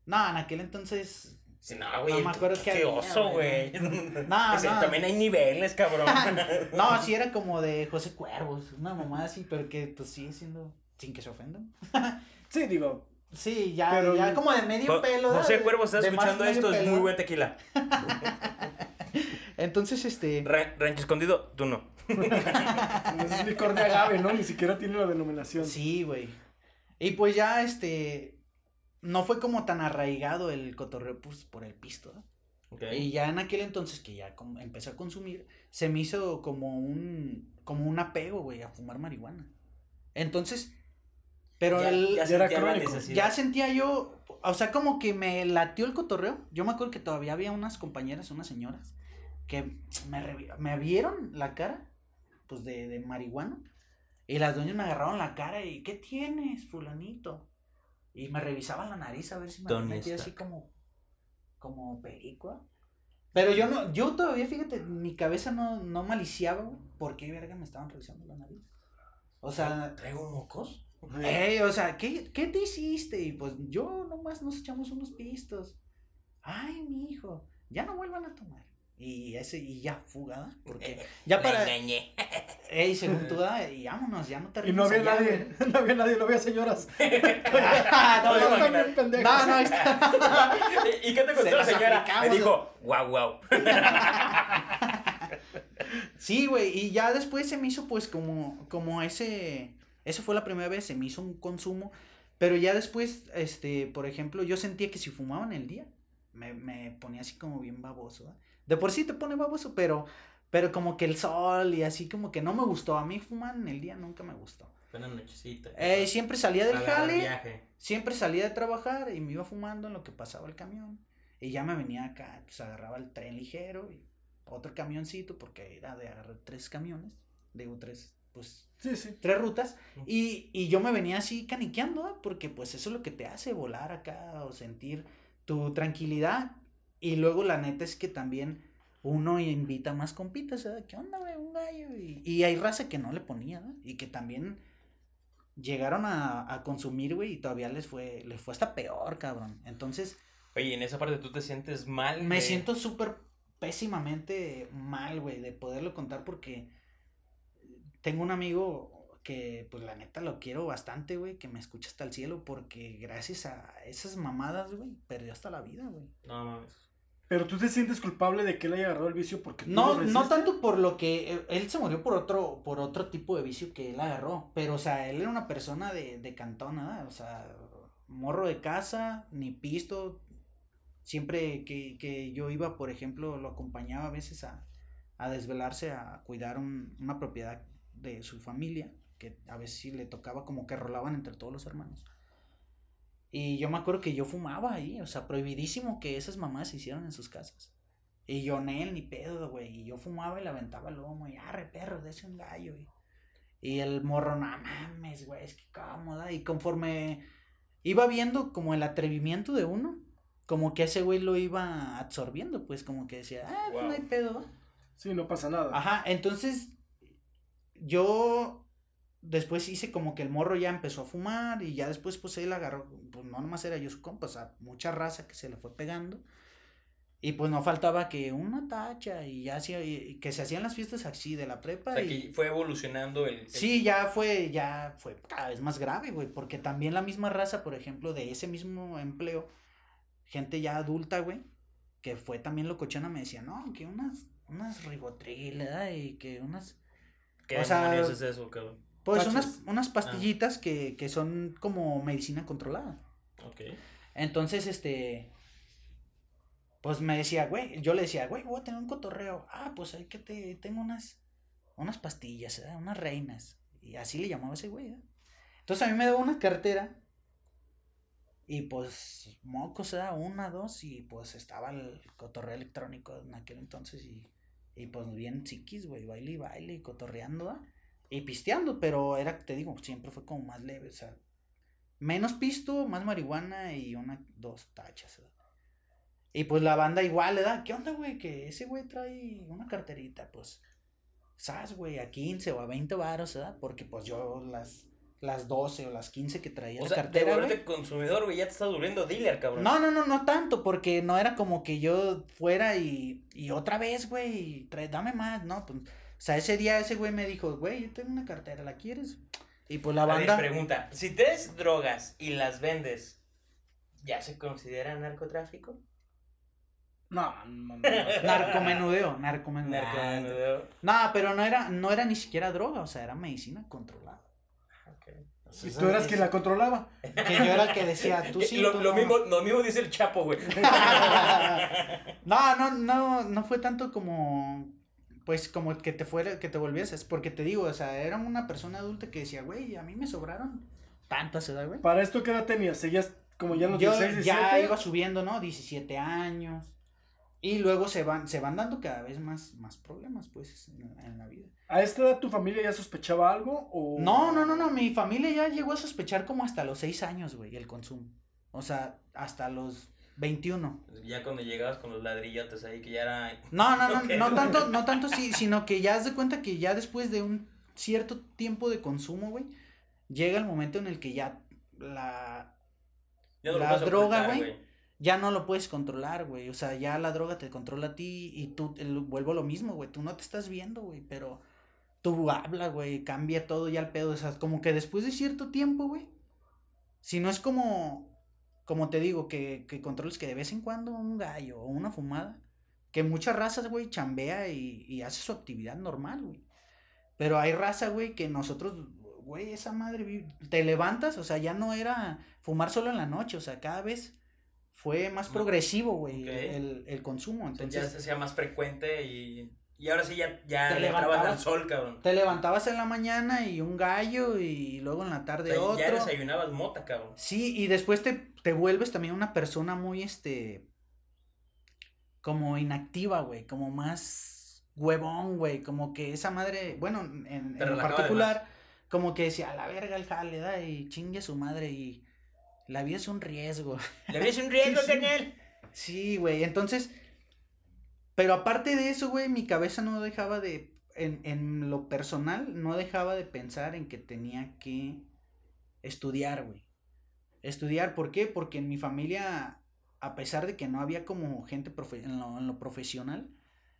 S3: No, en aquel entonces
S1: Sí, no, güey.
S3: me acuerdo
S1: qué
S3: que había,
S1: oso, güey.
S3: No,
S1: O sea,
S3: no.
S1: También hay niveles, cabrón.
S3: No, sí era como de José Cuervos, una mamá así, pero que pues sigue siendo, sin que se ofendan.
S2: Sí, digo,
S3: Sí, ya,
S2: Pero-
S3: ya como de medio
S1: Jo-
S3: pelo.
S1: José
S3: De-
S1: Cuervo, ¿estás
S3: de más
S1: escuchando esto? Es muy buen tequila.
S3: Entonces, este,
S1: Ra- Rancho escondido, tú no.
S2: ese es licor de agave, ¿no? Ni siquiera tiene la denominación.
S3: sí, güey. Y pues ya, este, no fue como tan arraigado el cotorreo pues, por el pisto. Y ya en aquel entonces que ya empecé a consumir, se me hizo como un, como un apego, güey, a fumar marihuana. Entonces, Pero
S1: ya,
S3: el,
S1: ya sentía
S2: crónico.
S3: ya sentía yo, o sea, como que me latió el cotorreo. Yo me acuerdo que todavía había unas compañeras, unas señoras, que me, me vieron la cara, pues de, de marihuana. Y las doñas me agarraron la cara y, ¿qué tienes, fulanito? Y me revisaban la nariz a ver si me había
S1: ¿Dónde
S3: metido
S1: está?
S3: así como, como perico. Pero yo no, yo todavía, fíjate, mi cabeza no, no maliciaba, ¿por qué verga me estaban revisando la nariz? O sea,
S1: ¿Traigo mocos?
S3: Ey, o sea, ¿qué, ¿qué te hiciste? Y pues yo nomás nos echamos unos pistos. Ay, mi hijo, ya no vuelvan a tomar. Y ese, y ya fugada, porque ya para,
S1: engañé.
S3: ey, según tú, ah, y vámonos, ya no te
S2: Y no había
S3: allá,
S2: nadie, no había nadie, no había señoras.
S3: Ah, no, no,
S2: bien pendejos.
S3: no, no, está.
S1: ¿Y qué te
S3: Se
S1: contestó la señora? Me dijo, guau, guau.
S3: Sí, güey, y ya después se me hizo pues como, como ese, eso fue la primera vez, se me hizo un consumo, pero ya después, este, por ejemplo, yo sentía que si fumaban el día, me, me ponía así como bien baboso, ¿verdad? De por sí te pone baboso, pero, pero como que el sol y así como que no me gustó, a mí fumar en el día nunca me gustó.
S1: Buenas nochecitas.
S3: Eh, siempre salía del jale,
S1: viaje.
S3: siempre salía de trabajar y me iba fumando en lo que pasaba el camión. Y ya me venía acá, pues agarraba el tren ligero y otro camioncito, porque era de agarrar tres camiones, digo tres, pues
S2: Sí, sí.
S3: tres rutas. Y, y yo me venía así caniqueando, ¿ah? porque pues eso es lo que te hace volar acá o sentir tu tranquilidad. Y luego la neta es que también uno invita más compitas, ¿verdad? ¿Qué onda, güey? Un gallo. Y, y hay raza que no le ponía, ¿verdad? Y que también llegaron a, a consumir, güey, y todavía les fue, les fue hasta peor, cabrón. Entonces,
S1: Oye, en esa parte tú te sientes mal.
S3: me
S1: de-
S3: siento súper pésimamente mal, güey, de poderlo contar porque tengo un amigo que, pues la neta lo quiero bastante, güey, que me escucha hasta el cielo porque gracias a esas mamadas, güey, perdió hasta la vida, güey.
S1: No mames.
S2: Pero tú te sientes culpable de que él haya agarrado el vicio porque tú
S3: No,
S2: lo
S3: no tanto por lo que él, él se murió por otro, por otro tipo de vicio que él agarró, pero o sea, él era una persona de, de cantón, nada, o sea, morro de casa, ni pisto, siempre que, que yo iba, por ejemplo, lo acompañaba a veces a, a desvelarse, a cuidar un- una propiedad de su familia, que a veces sí le tocaba como que rolaban entre todos los hermanos. Y yo me acuerdo que yo fumaba ahí, o sea, prohibidísimo que esas mamás se hicieran en sus casas. Y yo, Nel, ni pedo, güey. Y yo fumaba y le aventaba el lomo. Y arre, perro, dese un gallo, güey. Y el morro, no mames, güey, es que cómoda. Y conforme iba viendo como el atrevimiento de uno, como que ese güey lo iba absorbiendo, pues como que decía, ah, pues no hay pedo. ¿va?".
S2: Sí, no pasa nada.
S3: Ajá, entonces yo después hice como que el morro ya empezó a fumar y ya después pues él agarró, pues no nomás era yo su compa, o sea, mucha raza que se le fue pegando. Y pues no faltaba que una tacha y ya hacía, y que se hacían las fiestas así de la prepa.
S1: O sea,
S3: y...
S1: que fue evolucionando el. el-
S3: Sí, ya fue, ya fue cada vez más grave, güey, porque también la misma raza, por ejemplo, de ese mismo empleo, gente ya adulta, güey, que fue también locochona, me decía, no, que unas, unas. Y que unas,
S1: ¿Qué
S3: o sea,
S1: es eso, cabrón?
S3: Pues unas, unas pastillitas que, que son como medicina controlada.
S1: Ok.
S3: Entonces, este, pues me decía, güey, yo le decía, güey, voy a tener un cotorreo. Ah, pues hay que te, tengo unas, unas pastillas, ¿verdad? unas reinas. Y así le llamaba ese güey, ¿verdad? Entonces a mí me daba una cartera. Y pues, mocos, ¿verdad? Una, dos, y pues estaba el cotorreo electrónico en aquel entonces. Y, y pues bien psiquis, güey, baile y baile, y cotorreando, ¿verdad? Y pisteando, pero era, te digo, siempre fue como más leve, o sea, menos pisto, más marihuana y una, dos tachas, ¿verdad? Y pues la banda igual, ¿verdad? ¿Qué onda, güey? Que ese güey trae una carterita, pues, ¿sabes, güey? A 15 o a 20 varos, ¿verdad? Porque pues yo las, las 12 o las 15 que traía
S1: O
S3: la
S1: sea,
S3: cartera,
S1: de
S3: güey.
S1: consumidor, güey, ya te estás volviendo dealer, cabrón.
S3: No, no, no, no tanto, porque no era como que yo fuera y, y otra vez, güey, trae, dame más, no, pues, o sea, ese día ese güey me dijo, güey, yo tengo una cartera, ¿la quieres? Y pues la
S1: A ver,
S3: banda,
S1: pregunta, si traes drogas y las vendes, ¿ya se considera narcotráfico?
S2: No, no, no.
S3: narcomenudeo, narcomenudeo.
S1: Narcomenudeo.
S3: No, pero no era, no era ni siquiera droga, o sea, era medicina controlada.
S1: Ok.
S2: Y tú eras quien la controlaba.
S3: Que yo era el que decía, tú sí,
S1: lo,
S3: tú
S1: lo
S3: no".
S1: mismo, lo mismo dice el Chapo, güey.
S3: No, no, no, no fue tanto como, pues, como que te fuera, que te volvieses, porque te digo, o sea, era una persona adulta que decía, güey, a mí me sobraron esa edad, güey.
S2: ¿Para esto qué edad tenías? ¿Seguías como ya los
S3: Yo
S2: 16,
S3: ya
S2: 17?
S3: iba subiendo, ¿no? 17 años. Y luego se van, se van dando cada vez más, más problemas, pues, en, en la vida.
S2: ¿A esta edad tu familia ya sospechaba algo? O...
S3: No, no, no, no. Mi familia ya llegó a sospechar como hasta los 6 años, güey, el consumo. O sea, hasta los 21.
S1: Ya cuando llegabas con los ladrillotes ahí, que ya era.
S3: No, no, no, no tanto, no tanto sí, sino que ya haz de cuenta que ya después de un cierto tiempo de consumo, güey, llega el momento en el que ya la
S1: Ya no lo
S3: La droga,
S1: ocultar,
S3: güey. ya no lo puedes controlar, güey. O sea, ya la droga te controla a ti y tú el- vuelvo a lo mismo, güey. Tú no te estás viendo, güey, pero tú habla, güey, cambia todo ya el pedo. O sea, como que después de cierto tiempo, güey. Si no es como, como te digo, que, que controles que de vez en cuando un gallo o una fumada. Que muchas razas, güey, chambea y, y hace su actividad normal, güey. Pero hay raza, güey, que nosotros, güey, esa madre, te levantas, o sea, ya no era fumar solo en la noche, o sea, cada vez fue más progresivo, güey, el, el consumo. Entonces,
S1: ya se hacía más frecuente y. Y ahora sí ya, ya
S3: Te levantabas-
S1: al sol, cabrón.
S3: te levantabas en la mañana y un gallo y luego en la
S1: O
S3: tarde
S1: sea,
S3: otro.
S1: ya desayunabas mota, cabrón.
S3: Sí, y después te, te vuelves también una persona muy, este, como inactiva, güey, como más huevón, güey, como que esa madre, bueno, en, en particular, como que decía, a la verga el jale, da, y chingue a su madre, y la vida es un riesgo.
S1: Le ves un riesgo,
S3: Sí.
S1: Daniel.
S3: Sí, güey, entonces, pero aparte de eso, güey, mi cabeza no dejaba de, en, en lo personal, no dejaba de pensar en que tenía que estudiar, güey. Estudiar, ¿por qué? Porque en mi familia, a pesar de que no había como gente profe- en, lo, en lo profesional,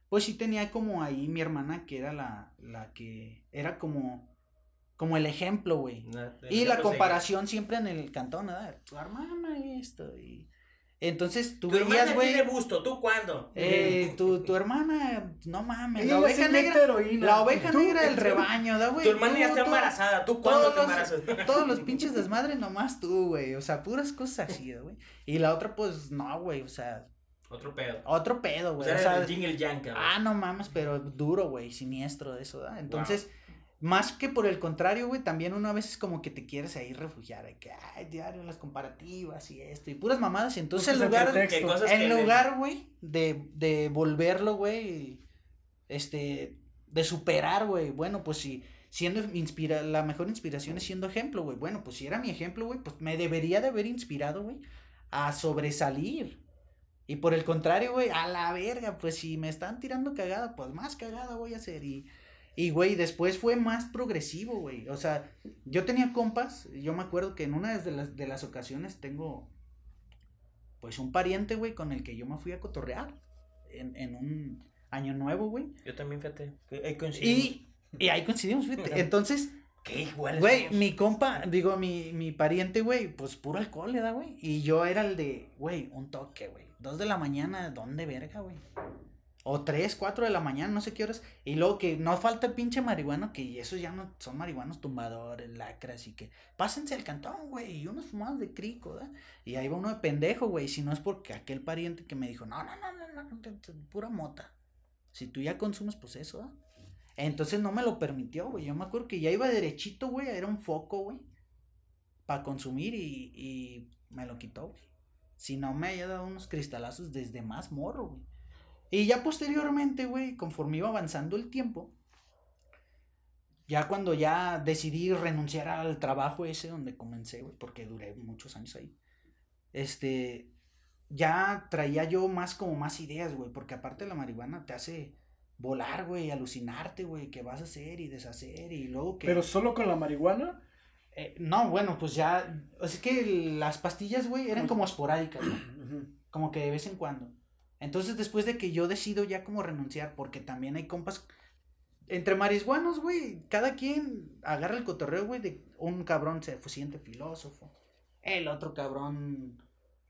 S3: pues sí tenía como ahí mi hermana que era la, la que era como, como el ejemplo, güey. Y la comparación siempre en el cantón, ¿verdad? Tu hermana esto y... Entonces tú
S1: Tu
S3: veías, güey,
S1: tiene busto, ¿tú cuándo?
S3: eh, tu, tu hermana, no mames,
S2: Ella
S3: la oveja negra,
S2: heroína.
S3: la oveja
S2: Tú,
S3: negra del rebaño, ¿da, güey?
S1: tu hermana ya está
S3: tú,
S1: embarazada, ¿tú cuándo te
S3: los-
S1: embarazas?
S3: Todos los pinches desmadres nomás tú, güey, o sea, puras cosas así, güey. Y la otra, pues, no, güey, o sea,
S1: Otro pedo.
S3: otro pedo,
S1: O
S3: güey,
S1: sea,
S3: o sea,
S1: el jingle yang, cabrón.
S3: ah, no mames, pero duro, güey, siniestro de eso, ¿da? Entonces, más que por el contrario, güey, también uno a veces como que te quieres ahí refugiar, de que, ay, diario las comparativas y esto, y puras mamadas, y entonces en lugar, en lugar, güey, de, de volverlo, güey, este, de superar, güey, bueno, pues si siendo inspira la mejor inspiración es siendo ejemplo, güey, bueno, pues si era mi ejemplo, güey, pues me debería de haber inspirado, güey, a sobresalir. Y por el contrario, güey, a la verga, pues si me están tirando cagada, pues más cagada voy a hacer. Y, y güey, después fue más progresivo, güey. O sea, yo tenía compas, yo me acuerdo que en una de las, de las ocasiones tengo, pues un pariente, güey, con el que yo me fui a cotorrear en, en un año nuevo, güey.
S1: Yo también, fíjate. Ahí coincidimos.
S3: Y, y ahí coincidimos, fíjate. Entonces,
S1: Qué
S3: Güey,
S1: somos.
S3: mi compa, digo, mi, mi pariente, güey, pues puro alcohol le da, güey. Y yo era el de, güey, un toque, güey. Dos de la mañana, ¿dónde verga, güey? O tres, cuatro de la mañana, no sé qué horas. Y luego que no falta el pinche marihuano, que esos ya no son marihuanos tumbadores, lacras y que pásense al cantón, güey, y unos fumados de crico, ¿verdad? Y ahí va uno de pendejo, güey, si no es porque aquel pariente que me dijo, no, no, no, no, no, pura mota. Si tú ya consumes, pues eso, ¿verdad? Entonces no me lo permitió, güey. Yo me acuerdo que ya iba derechito, güey. Era un foco, güey. Para consumir y, y me lo quitó, güey. Si no me había dado unos cristalazos desde más morro, güey. Y ya posteriormente, güey, conforme iba avanzando el tiempo, ya cuando ya decidí renunciar al trabajo ese donde comencé, güey, porque duré muchos años ahí. Este, ya traía yo más como más ideas, güey, porque aparte la marihuana te hace volar, güey, alucinarte, güey, que vas a hacer y deshacer y luego que...
S2: Pero solo con la marihuana.
S3: Eh, no, bueno, pues ya, es que las pastillas, güey, eran como esporádicas.
S2: Ujú.
S3: como que de vez en cuando. Entonces, después de que yo decido ya como renunciar, porque también hay compas, entre marihuanos, güey, cada quien agarra el cotorreo, güey, de un cabrón se siente filósofo, el otro cabrón,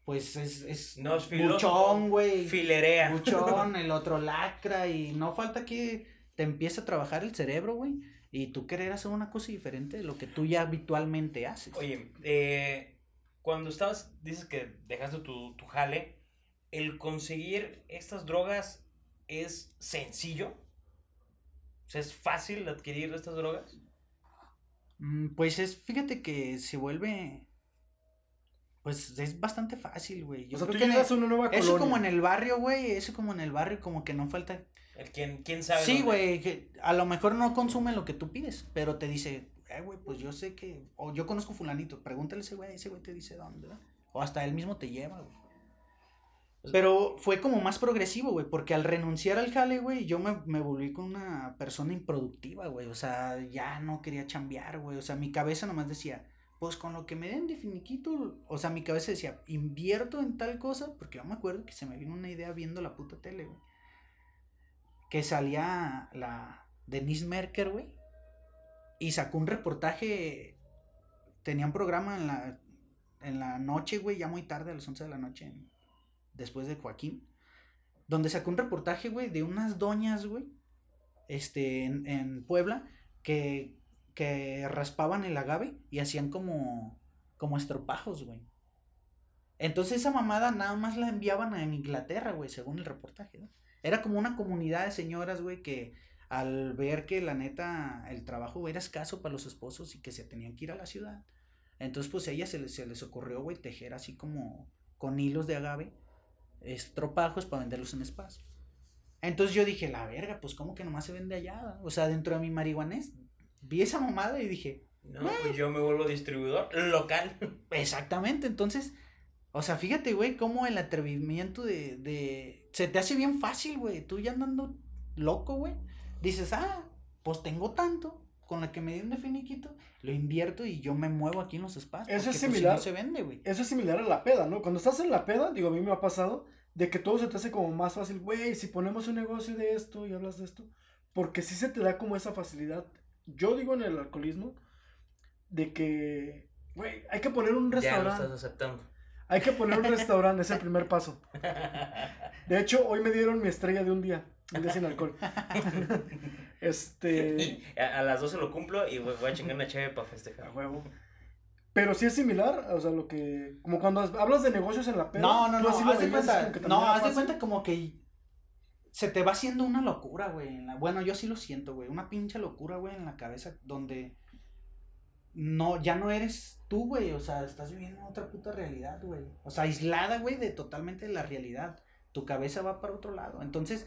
S3: pues es, es
S1: No es
S3: buchón, güey.
S1: Filerea.
S3: Buchón, el otro lacra y no falta que te empiece a trabajar el cerebro, güey, y tú querer hacer una cosa diferente de lo que tú ya habitualmente haces.
S1: Oye, eh, cuando estabas, dices que dejaste tu, tu jale, ¿el conseguir estas drogas es sencillo? O sea, ¿es fácil adquirir estas drogas?
S3: Mm, Pues es, fíjate que se vuelve. Pues es bastante fácil, güey. Yo
S2: o sea,
S3: creo
S2: tú
S3: que
S2: llegas a una nueva
S3: eso
S2: colonia.
S3: como en el barrio, güey. Eso como en el barrio, como que no falta.
S1: El quién, quién sabe.
S3: Sí, güey. Que a lo mejor no consume lo que tú pides, pero te dice, eh, güey, pues yo sé que. O yo conozco fulanito, pregúntale a ese güey, ese güey te dice dónde, ¿verdad? O hasta él mismo te lleva, güey. Pero fue como más progresivo, güey, porque al renunciar al jale, güey, yo me, me volví con una persona improductiva, güey. O sea, ya no quería chambear, güey. O sea, mi cabeza nomás decía, pues con lo que me den de finiquito, o sea, mi cabeza decía, invierto en tal cosa, porque yo me acuerdo que se me vino una idea viendo la puta tele, güey. Que salía la Denise Merker, güey. Y sacó un reportaje, tenía un programa en la, en la noche, güey, ya muy tarde, a las 11 de la noche, después de Joaquín, donde sacó un reportaje, güey, de unas doñas, güey, este, en, en Puebla, que, que raspaban el agave y hacían como, como estropajos, güey. Entonces esa mamada nada más la enviaban a Inglaterra, güey, según el reportaje. Era como una comunidad de señoras, güey, que al ver que la neta el trabajo era escaso para los esposos y que se tenían que ir a la ciudad, entonces pues a ellas se les, se les ocurrió, güey, tejer así como con hilos de agave, estropajos para venderlos en spas. Entonces yo dije, la verga, pues cómo que nomás se vende allá, o sea, dentro de mi marihuanés. Vi esa mamada y dije,
S1: No, pues yo me vuelvo distribuidor local.
S3: Exactamente, entonces, o sea, fíjate, güey, cómo el atrevimiento de, de, se te hace bien fácil, güey, tú ya andando loco, güey, dices, ah, pues tengo tanto, con la que me den de finiquito, lo invierto y yo me muevo aquí en los espacios.
S2: Eso es
S3: pues, si
S2: similar.
S3: no se vende, güey.
S2: Eso es similar a la peda, ¿no? Cuando estás en la peda, digo, a mí me ha pasado, de que todo se te hace como más fácil, güey, si ponemos un negocio de esto y hablas de esto, porque sí se te da como esa facilidad. Yo digo en el alcoholismo, de que, güey, hay que poner un
S1: Ya lo
S2: restaurante.
S1: estás aceptando.
S2: Hay que poner un restaurante, es el primer paso. De hecho, hoy me dieron mi estrella de un día, día sin alcohol. Este,
S1: Y a, a las 12 lo cumplo y voy, voy a chingar una chave para
S2: a
S1: festejar.
S2: huevo. Pero sí es similar, o sea, lo que, como cuando hablas de negocios en la peda.
S3: No, no, no,
S2: lo
S3: haz de cuenta, no, haz de cuenta como que se te va haciendo una locura, güey. Bueno, yo sí lo siento, güey, una pinche locura, güey, en la cabeza donde no, ya no eres tú, güey, o sea, estás viviendo otra puta realidad, güey. O sea, aislada, güey, de totalmente de la realidad. Tu cabeza va para otro lado. Entonces,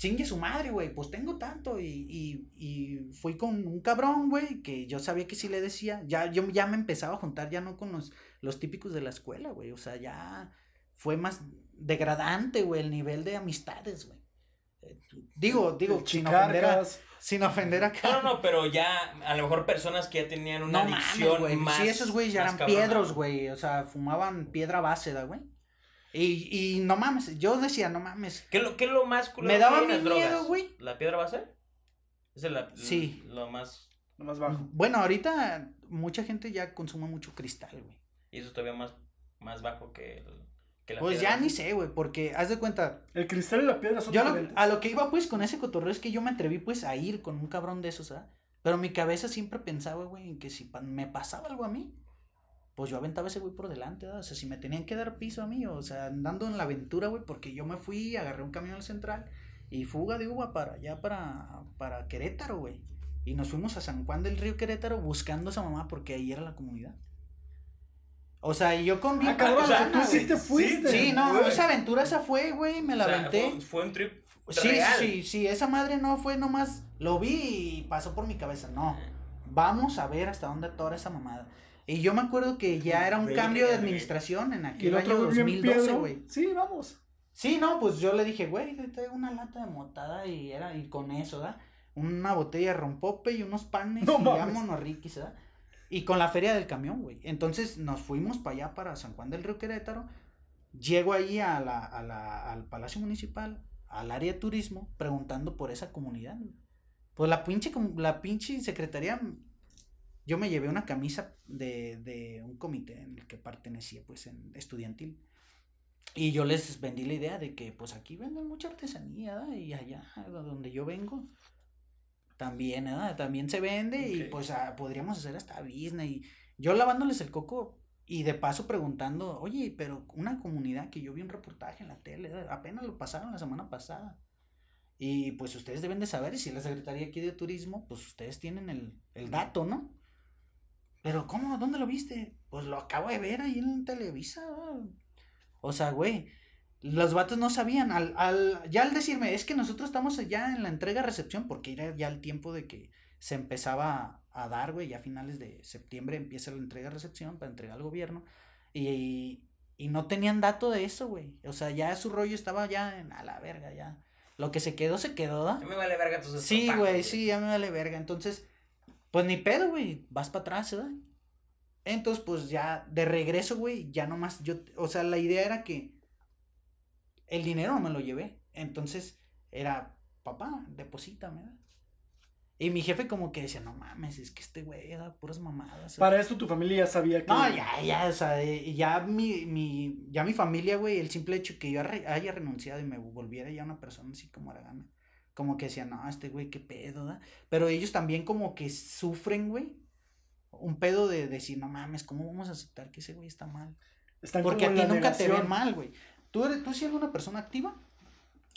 S3: chingue su madre, güey, pues tengo tanto y, y, y fui con un cabrón, güey, que yo sabía que si le decía, ya, yo ya me empezaba a juntar ya no con los, los típicos de la escuela, güey, o sea, ya fue más degradante, güey, el nivel de amistades, güey. Eh, Digo, digo, sin ofender, a, sin ofender a
S1: No, no, no, pero ya a lo mejor personas que ya tenían una
S3: no mames,
S1: adicción
S3: güey.
S1: más.
S3: Sí, esos güeyes ya eran
S1: cabrona.
S3: piedros, güey. O sea, fumaban piedra base, ¿da, güey? Y, y no mames, yo decía, no mames.
S1: ¿Qué es lo, qué es lo más culero
S3: Me daba mi miedo, güey.
S1: ¿La piedra base? ¿Es el-
S3: Sí.
S1: lo más.
S2: Lo más bajo.
S3: Bueno, ahorita mucha gente ya consume mucho cristal, güey.
S1: Y eso es todavía más, más bajo que, el, que la
S3: Pues
S1: piedra
S3: ya
S1: base.
S3: ni sé, güey, porque haz de cuenta,
S2: El cristal y la piedra son
S3: yo lo- a lo que iba pues con ese cotorreo es que yo me atreví pues a ir con un cabrón de esos, ¿sabes? Pero mi cabeza siempre pensaba, güey, en que si pa- me pasaba algo a mí, pues yo aventaba ese güey por delante, ¿verdad? O sea, si me tenían que dar piso a mí, o sea, andando en la aventura, güey, porque yo me fui, agarré un camión al central y fuga de uva para allá, para, para Querétaro, güey. Y nos fuimos a San Juan del Río Querétaro buscando a esa mamá porque ahí era la comunidad. O sea, y yo con bien
S2: Ah, cabrón, o sea,
S3: gana,
S2: tú sí te fuiste.
S3: Sí, no,
S1: güey.
S3: esa aventura esa fue, güey, me la
S1: O sea,
S3: aventé.
S1: Fue, fue un trip
S3: Sí,
S1: real.
S3: sí, sí, esa madre no fue nomás, lo vi y pasó por mi cabeza, no. Vamos a ver hasta dónde atora esa mamada. Y yo me acuerdo que ya era un cambio de administración en aquel
S2: el
S3: año
S2: otro güey bien
S3: 2012,
S2: piedro.
S3: güey.
S2: Sí, vamos.
S3: Sí, no, pues yo le dije, güey, te traigo una lata de motada y era, y con eso, ¿da? Una botella de rompope y unos panes
S2: No
S3: y vámonos riquis, ¿da? Y con la feria del camión, güey. Entonces nos fuimos para allá, para San Juan del Río Querétaro. Llego ahí a la, a la, al Palacio Municipal, al área de turismo, preguntando por esa comunidad. Pues la pinche, la pinche secretaría, yo me llevé una camisa de, de un comité en el que pertenecía, pues, en estudiantil. Y yo les vendí la idea de que, pues, aquí venden mucha artesanía. Y allá, de donde yo vengo, también. También se vende y, pues, ah, podríamos hacer hasta business. Y yo lavándoles el coco y de paso preguntando, oye, pero una comunidad que yo vi un reportaje en la tele, apenas lo pasaron la semana pasada. Y pues ustedes deben de saber, y si la Secretaría aquí de Turismo, pues ustedes tienen el, el dato, ¿no? Pero ¿cómo? ¿Dónde lo viste? Pues lo acabo de ver ahí en Televisa. O sea, güey, los vatos no sabían. Al, al, ya al decirme, es que nosotros estamos ya en la entrega-recepción, porque era ya el tiempo de que se empezaba a dar, güey, ya a finales de septiembre empieza la entrega-recepción para entregar al gobierno. Y, y no tenían dato de eso, güey. O sea, ya su rollo estaba ya en a la verga, ya. Lo que se quedó, se quedó, ¿da?
S1: Ya me vale verga tus
S3: Sí, güey, sí, ya me vale verga. Entonces, pues ni pedo, güey. Vas para atrás, ¿verdad? Entonces, pues ya de regreso, güey, ya nomás yo, o sea, la idea era que el dinero no me lo llevé. Entonces, era, papá, deposítame, ¿verdad? Y mi jefe como que decía, no mames, es que este güey da puras mamadas. ¿verdad?".
S2: Para esto tu familia ya sabía que.
S3: No, ya, ya, o sea, eh, ya mi, mi, ya mi familia, güey, el simple hecho que yo haya renunciado y me volviera ya una persona así como gana como que decían, no, este güey, qué pedo, ¿da? Pero ellos también como que sufren, güey, un pedo de decir, no mames, ¿cómo vamos a aceptar que ese güey está mal?
S2: Están
S3: Porque a ti nunca te ven mal, güey. Tú, eres, tú siendo una persona activa,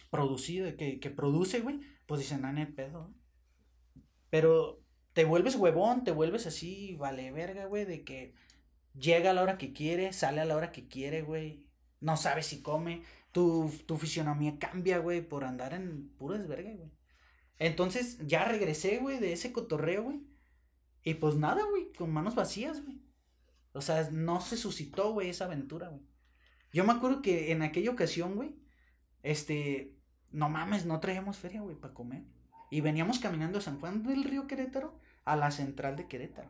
S3: producida, que, que produce, güey, pues dicen, no, ni pedo. ¿eh?". Pero te vuelves huevón, te vuelves así, vale verga, güey, de que llega a la hora que quiere, sale a la hora que quiere, güey. No sabes si come. Tu, tu fisionomía cambia, güey, por andar en pura desverga, güey. Entonces, ya regresé, güey, de ese cotorreo, güey. Y pues nada, güey, con manos vacías, güey. O sea, no se suscitó, güey, esa aventura, güey. Yo me acuerdo que en aquella ocasión, güey, este, no mames, no traíamos feria, güey, para comer. Y veníamos caminando de San Juan del Río Querétaro a la central de Querétaro.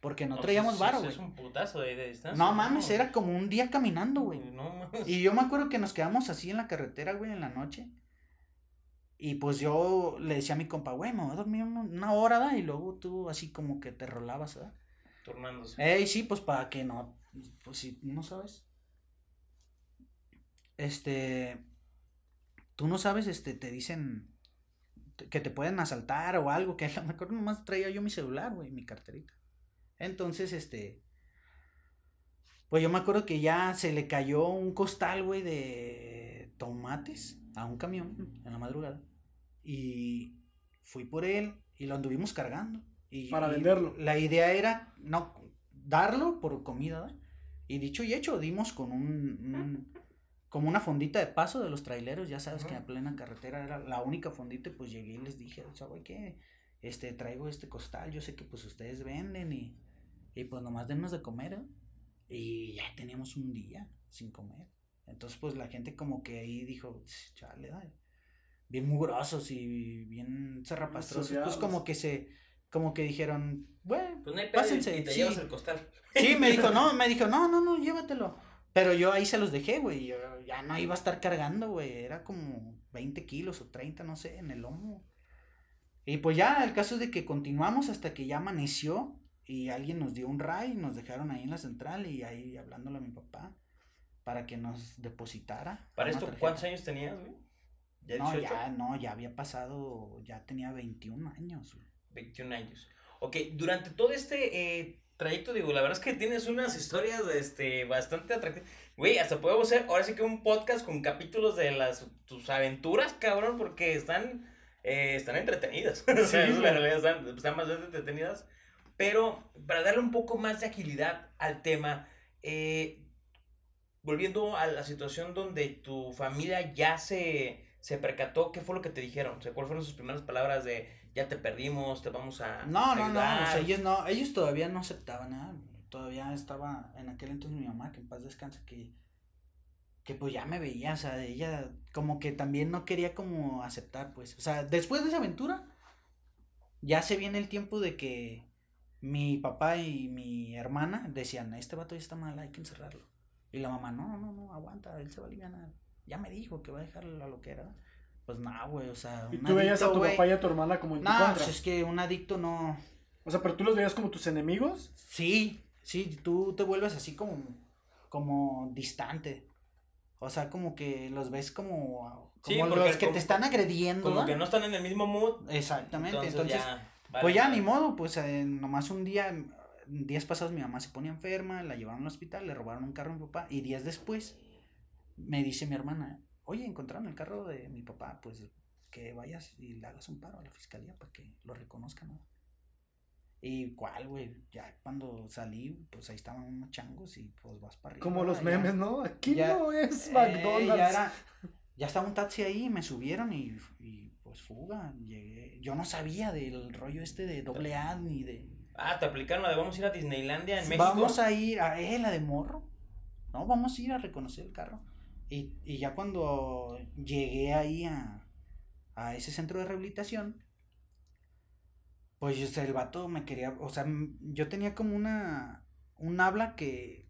S3: Porque no
S1: No,
S3: traíamos
S1: sí,
S3: varo,
S1: sí,
S3: güey.
S1: Es un putazo de, de distancia.
S3: No mames, era como un día caminando, güey.
S1: No mames.
S3: Y yo me acuerdo que nos quedamos así en la carretera, güey, en la noche. Y pues yo le decía a mi compa, güey, me voy a dormir una- hora, ¿da? Y luego tú así como que te rolabas, ¿verdad?
S1: Turnándose.
S3: Ey, sí, pues para que no, pues si no sabes. Este, tú no sabes, este, te dicen que te pueden asaltar o algo, que a lo mejor nomás traía yo mi celular, güey, mi carterita. Entonces, este, pues yo me acuerdo que ya se le cayó un costal, güey, de tomates a un camión en la madrugada. Y fui por él y lo anduvimos cargando. Y,
S2: Para
S3: y
S2: venderlo.
S3: La idea era no darlo por comida, ¿verdad? Y dicho y hecho, dimos con un, un- como una fondita de paso de los traileros, ya sabes que a plena carretera era la única fondita, y pues llegué y les dije, güey, que este traigo este costal, yo sé que pues ustedes venden y, y pues nomás denos de comer, ¿eh? Y ya teníamos un día sin comer. Entonces, pues la gente como que ahí dijo, chale, da", bien mugrosos y bien zarrapastrosos. Pues como que se, como que dijeron, bueno,
S1: Pues no hay
S3: Pásense,
S1: y te
S3: sí.
S1: llevas el costal.
S3: Sí, me dijo, no, me dijo, no, no, no, llévatelo. Pero yo ahí se los dejé, güey. Yo ya no iba a estar cargando, güey. Era como 20 kilos o 30, no sé, en el lomo. Y pues ya, el caso es de que continuamos hasta que ya amaneció y alguien nos dio un ray, nos dejaron ahí en la central y ahí hablándole a mi papá para que nos depositara.
S1: Para esto,
S3: tarjeta.
S1: ¿cuántos años tenías, güey? ¿Ya
S3: No,
S1: 18?
S3: ya, no, ya había pasado, ya tenía 21 años, güey.
S1: 21 años. Ok, durante todo este eh, trayecto, digo, la verdad es que tienes unas historias este, bastante atractivas. Güey, hasta podemos hacer ahora sí que un podcast con capítulos de las tus aventuras, cabrón, porque están, eh, están entretenidas. o sea,
S2: Sí, güey.
S1: realidad, están, están bastante entretenidas. Pero para darle un poco más de agilidad al tema, eh, volviendo a la situación donde tu familia ya se, se percató, ¿qué fue lo que te dijeron? O sea, ¿cuáles fueron sus primeras palabras de ya te perdimos, te vamos a
S3: No, no, no, o
S1: ayudar"?
S3: sea, ellos no, ellos todavía no aceptaban nada, todavía estaba en aquel entonces mi mamá, que en paz descanse, que, que pues ya me veía, o sea, ella como que también no quería como aceptar, pues, o sea, después de esa aventura, ya se viene el tiempo de que mi papá y mi hermana decían, este vato ya está mal, hay que encerrarlo, y la mamá, no, no, no, aguanta, él se va a aliviar, ya me dijo que va a dejar la loquera, pues no, güey, o sea,
S2: Y tú veías a tu papá y a tu hermana como en tu
S3: no,
S2: contra.
S3: pues es que un adicto no.
S2: O sea, pero tú los veías como tus enemigos.
S3: Sí, sí, tú te vuelves así como, como distante. O sea, como que los ves como, como los que
S1: como-
S3: te están agrediendo.
S1: Como
S3: ¿va?
S1: que no están en el mismo mood.
S3: Exactamente,
S1: Entonces,
S3: entonces,
S1: ya, vale,
S3: pues ya ni modo, pues eh, nomás un día, días pasados mi mamá se ponía enferma, la llevaron al hospital, le robaron un carro a mi papá y días después me dice mi hermana, oye, encontraron el carro de mi papá, pues que vayas y le hagas un paro a la fiscalía para que lo reconozcan, ¿no? Y cuál, güey, ya cuando salí, pues ahí estaban unos changos y pues vas para arriba.
S2: Como los
S3: ya-
S2: memes, ¿no? Aquí
S3: ya-
S2: no es
S3: eh,
S2: McDonald's.
S3: ya, era- ya estaba un taxi ahí, me subieron y, y pues fuga, llegué. Yo no sabía del rollo este de doble A ni de...
S1: Ah, te aplicaron la de vamos a ir a Disneylandia en México.
S3: Vamos a ir a eh, la de morro. No, vamos a ir a reconocer el carro. Y, y ya cuando llegué ahí a, a ese centro de rehabilitación, pues o sea, el vato me quería, o sea, yo tenía como una, un habla que,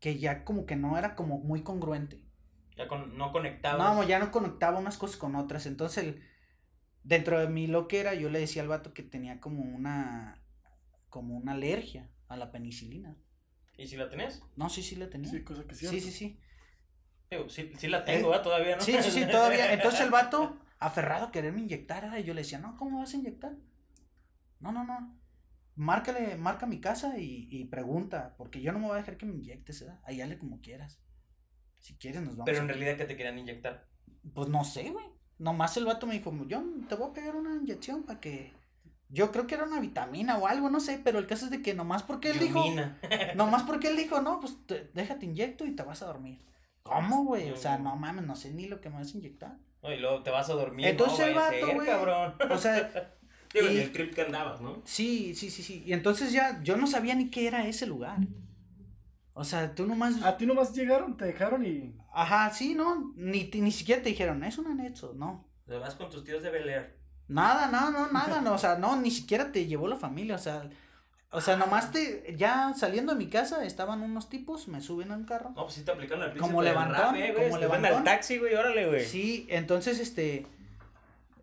S3: que ya como que no era como muy congruente.
S1: Ya con, no conectados.
S3: No, ya no conectaba unas cosas con otras. Entonces, el- dentro de mi loquera, yo le decía al vato que tenía como una, como una alergia a la penicilina.
S1: ¿Y si la tenés?
S3: No, sí, sí la tenía.
S2: Sí, cosa que sí.
S3: Sí, sí, sí.
S1: Sí, sí la tengo, ¿verdad? Todavía, ¿no?
S3: Sí, sí, sí, todavía. Entonces el vato, aferrado a quererme inyectar, y yo le decía, no, ¿cómo vas a inyectar? No, no, no. Márcale, marca mi casa y, y pregunta, porque yo no me voy a dejar que me inyectes, ¿verdad? Ahí hazle como quieras. Si quieres nos vamos.
S1: Pero en
S3: a-
S1: realidad, ¿qué te querían inyectar?
S3: Pues no sé, güey. Nomás el vato me dijo, yo te voy a pegar una inyección para que... Yo creo que era una vitamina o algo, no sé, pero el caso es de que nomás porque él dijo...
S1: Yumina.
S3: Nomás porque él dijo, no, pues te- déjate inyecto y te vas a dormir. ¿Cómo, güey? O sea, no mames, no sé ni lo que me vas a inyectar.
S1: No, y luego te vas a dormir.
S3: Entonces
S1: no,
S3: el vato, güey.
S1: cabrón.
S3: O sea,
S1: Digo,
S3: y-
S1: en el trip que andabas, ¿no?
S3: sí, sí, sí, sí. Y entonces ya yo no sabía ni qué era ese lugar. O sea, tú nomás...
S2: A ti nomás llegaron, te dejaron y.
S3: Ajá, sí, no, ni, ti- ni siquiera te dijeron, es un anexo, no.
S1: Te vas con tus tíos de Bel Air.
S3: Nada, no, no, nada, no, o sea, no, ni siquiera te llevó la familia, o sea, o sea, nomás te, ya saliendo de mi casa estaban unos tipos, me suben a un carro.
S1: No, pues sí te aplicaron el
S3: Como levantón,
S1: güey.
S3: como levantón.
S1: al taxi, güey, órale, güey.
S3: Sí, entonces, este,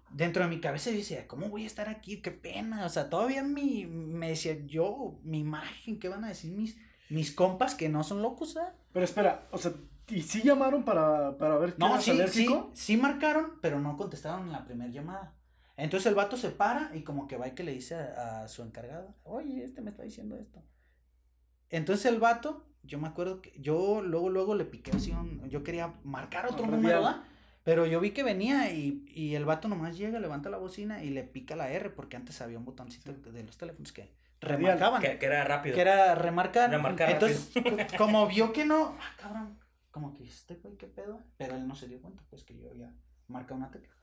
S3: dentro de mi cabeza yo decía, ¿cómo voy a estar aquí? Qué pena, o sea, todavía mi, me decía yo, mi imagen, ¿qué van a decir mis, mis compas que no son locos, ¿verdad?
S2: Pero espera, o sea, ¿y sí llamaron para, para ver
S3: No, sí, sí,
S2: alérgico?
S3: sí marcaron, pero no contestaron en la primera llamada. Entonces el vato se para y como que va y que le dice a, a su encargado, oye, este me está diciendo esto. Entonces el vato, yo me acuerdo que yo luego, luego le piqué así un, yo quería marcar otro número, ¿verdad? Pero yo vi que venía y, y el vato nomás llega, levanta la bocina y le pica la R, porque antes había un botoncito de los teléfonos que. Remarcaban.
S1: Que, que era rápido.
S3: Que era remarcar.
S1: Remarcar
S3: Entonces, co- como vio que no, ah, cabrón, como que este güey, qué pedo. Pero él no se dio cuenta, pues que yo ya marca una tecla.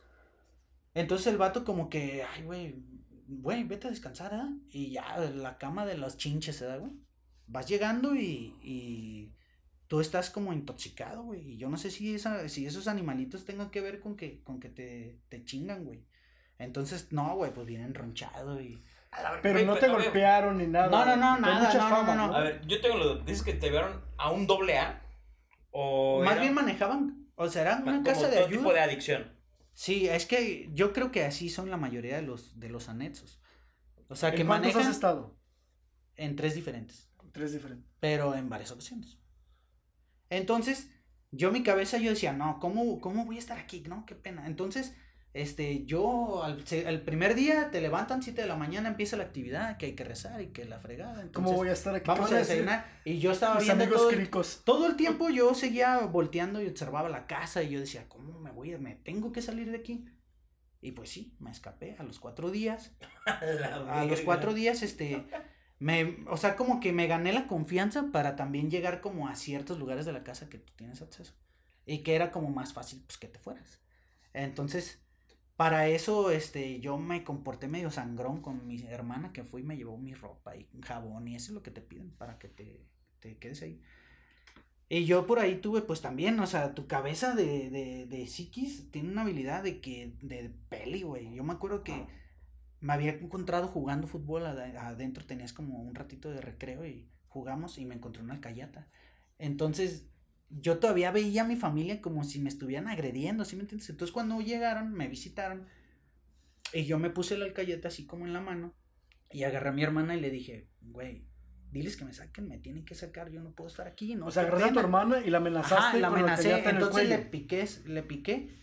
S3: Entonces el vato, como que, ay, güey, güey, vete a descansar, ¿eh? Y ya, la cama de los chinches, ¿eh, güey? Vas llegando y, y tú estás como intoxicado, güey. Y yo no sé si, esa, si esos animalitos tengan que ver con que, con que te, te chingan, güey. Entonces, no, güey, pues vienen ronchado y.
S1: Ver,
S2: Pero no te
S1: a ver,
S2: golpearon ni nada.
S3: No, no, no,
S2: Con
S3: nada,
S2: mucha
S3: no, no,
S2: fama,
S3: no, no.
S1: A ver, yo tengo lo. Dices que te vieron a un doble A. O.
S3: Más
S1: era
S3: bien manejaban, o sea, era una casa de
S1: todo
S3: ayuda.
S1: tipo de adicción.
S3: Sí, es que yo creo que así son la mayoría de los, de los anexos. O sea, que
S2: ¿En cuántos
S3: manejan
S2: has estado?
S3: en tres diferentes,
S2: Tres diferentes.
S3: pero en varias ocasiones. Entonces, yo mi cabeza yo decía, no, ¿cómo, cómo voy a estar aquí? No, qué pena. Entonces, este, yo, al, al primer día te levantan 7 de la mañana, empieza la actividad, que hay que rezar y que la fregada.
S2: ¿Cómo
S3: Entonces,
S2: voy a estar aquí?
S3: Vamos
S2: ¿Qué
S3: a
S2: decir
S3: desayunar. Y yo estaba
S2: Mis
S3: viendo todo el,
S2: cricos.
S3: todo el tiempo yo seguía volteando y observaba la casa y yo decía, ¿cómo me voy me tengo que salir de aquí? Y pues sí, me escapé a los cuatro días. A los cuatro días, este, me, o sea, como que me gané la confianza para también llegar como a ciertos lugares de la casa que tú tienes acceso. Y que era como más fácil, pues, que te fueras. Entonces, para eso, este, yo me comporté medio sangrón con mi hermana que fue y me llevó mi ropa y jabón y eso es lo que te piden para que te, te quedes ahí. Y yo por ahí tuve, pues también, o sea, tu cabeza de, de, de psiquis tiene una habilidad de que, de peli, güey. Yo me acuerdo que me había encontrado jugando fútbol ad- adentro, tenías como un ratito de recreo y jugamos y me encontré una alcayata. Entonces, yo todavía veía a mi familia como si me estuvieran agrediendo, ¿sí me entiendes? Entonces, cuando llegaron, me visitaron y yo me puse la alcayata así como en la mano y agarré a mi hermana y le dije, güey, diles que me saquen, me tienen que sacar, yo no puedo estar aquí, no
S2: O sea, agarraste a tu
S3: pena".
S2: hermana y la amenazaste
S3: Ajá, la
S2: con
S3: amenacé,
S2: en el
S3: entonces le piqué, le piqué.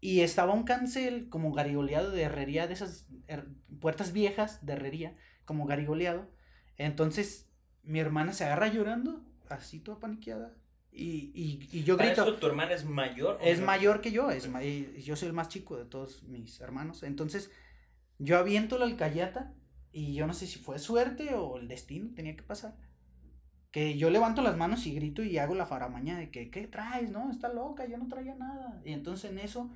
S3: Y estaba un cancel como garigoleado de herrería, de esas her- puertas viejas de herrería, como garigoleado. Entonces mi hermana se agarra llorando, así toda paniqueada. Y, y, y yo
S1: Para
S3: grito,
S1: eso tu hermana es mayor.
S3: es
S1: no?
S3: mayor que yo, es ma- y yo soy el más chico de todos mis hermanos. Entonces yo aviento la alcayata y yo no sé si fue suerte o el destino tenía que pasar. Que yo levanto las manos y grito y hago la faramaña de que, ¿qué traes? No, está loca, yo no traía nada. Y entonces en eso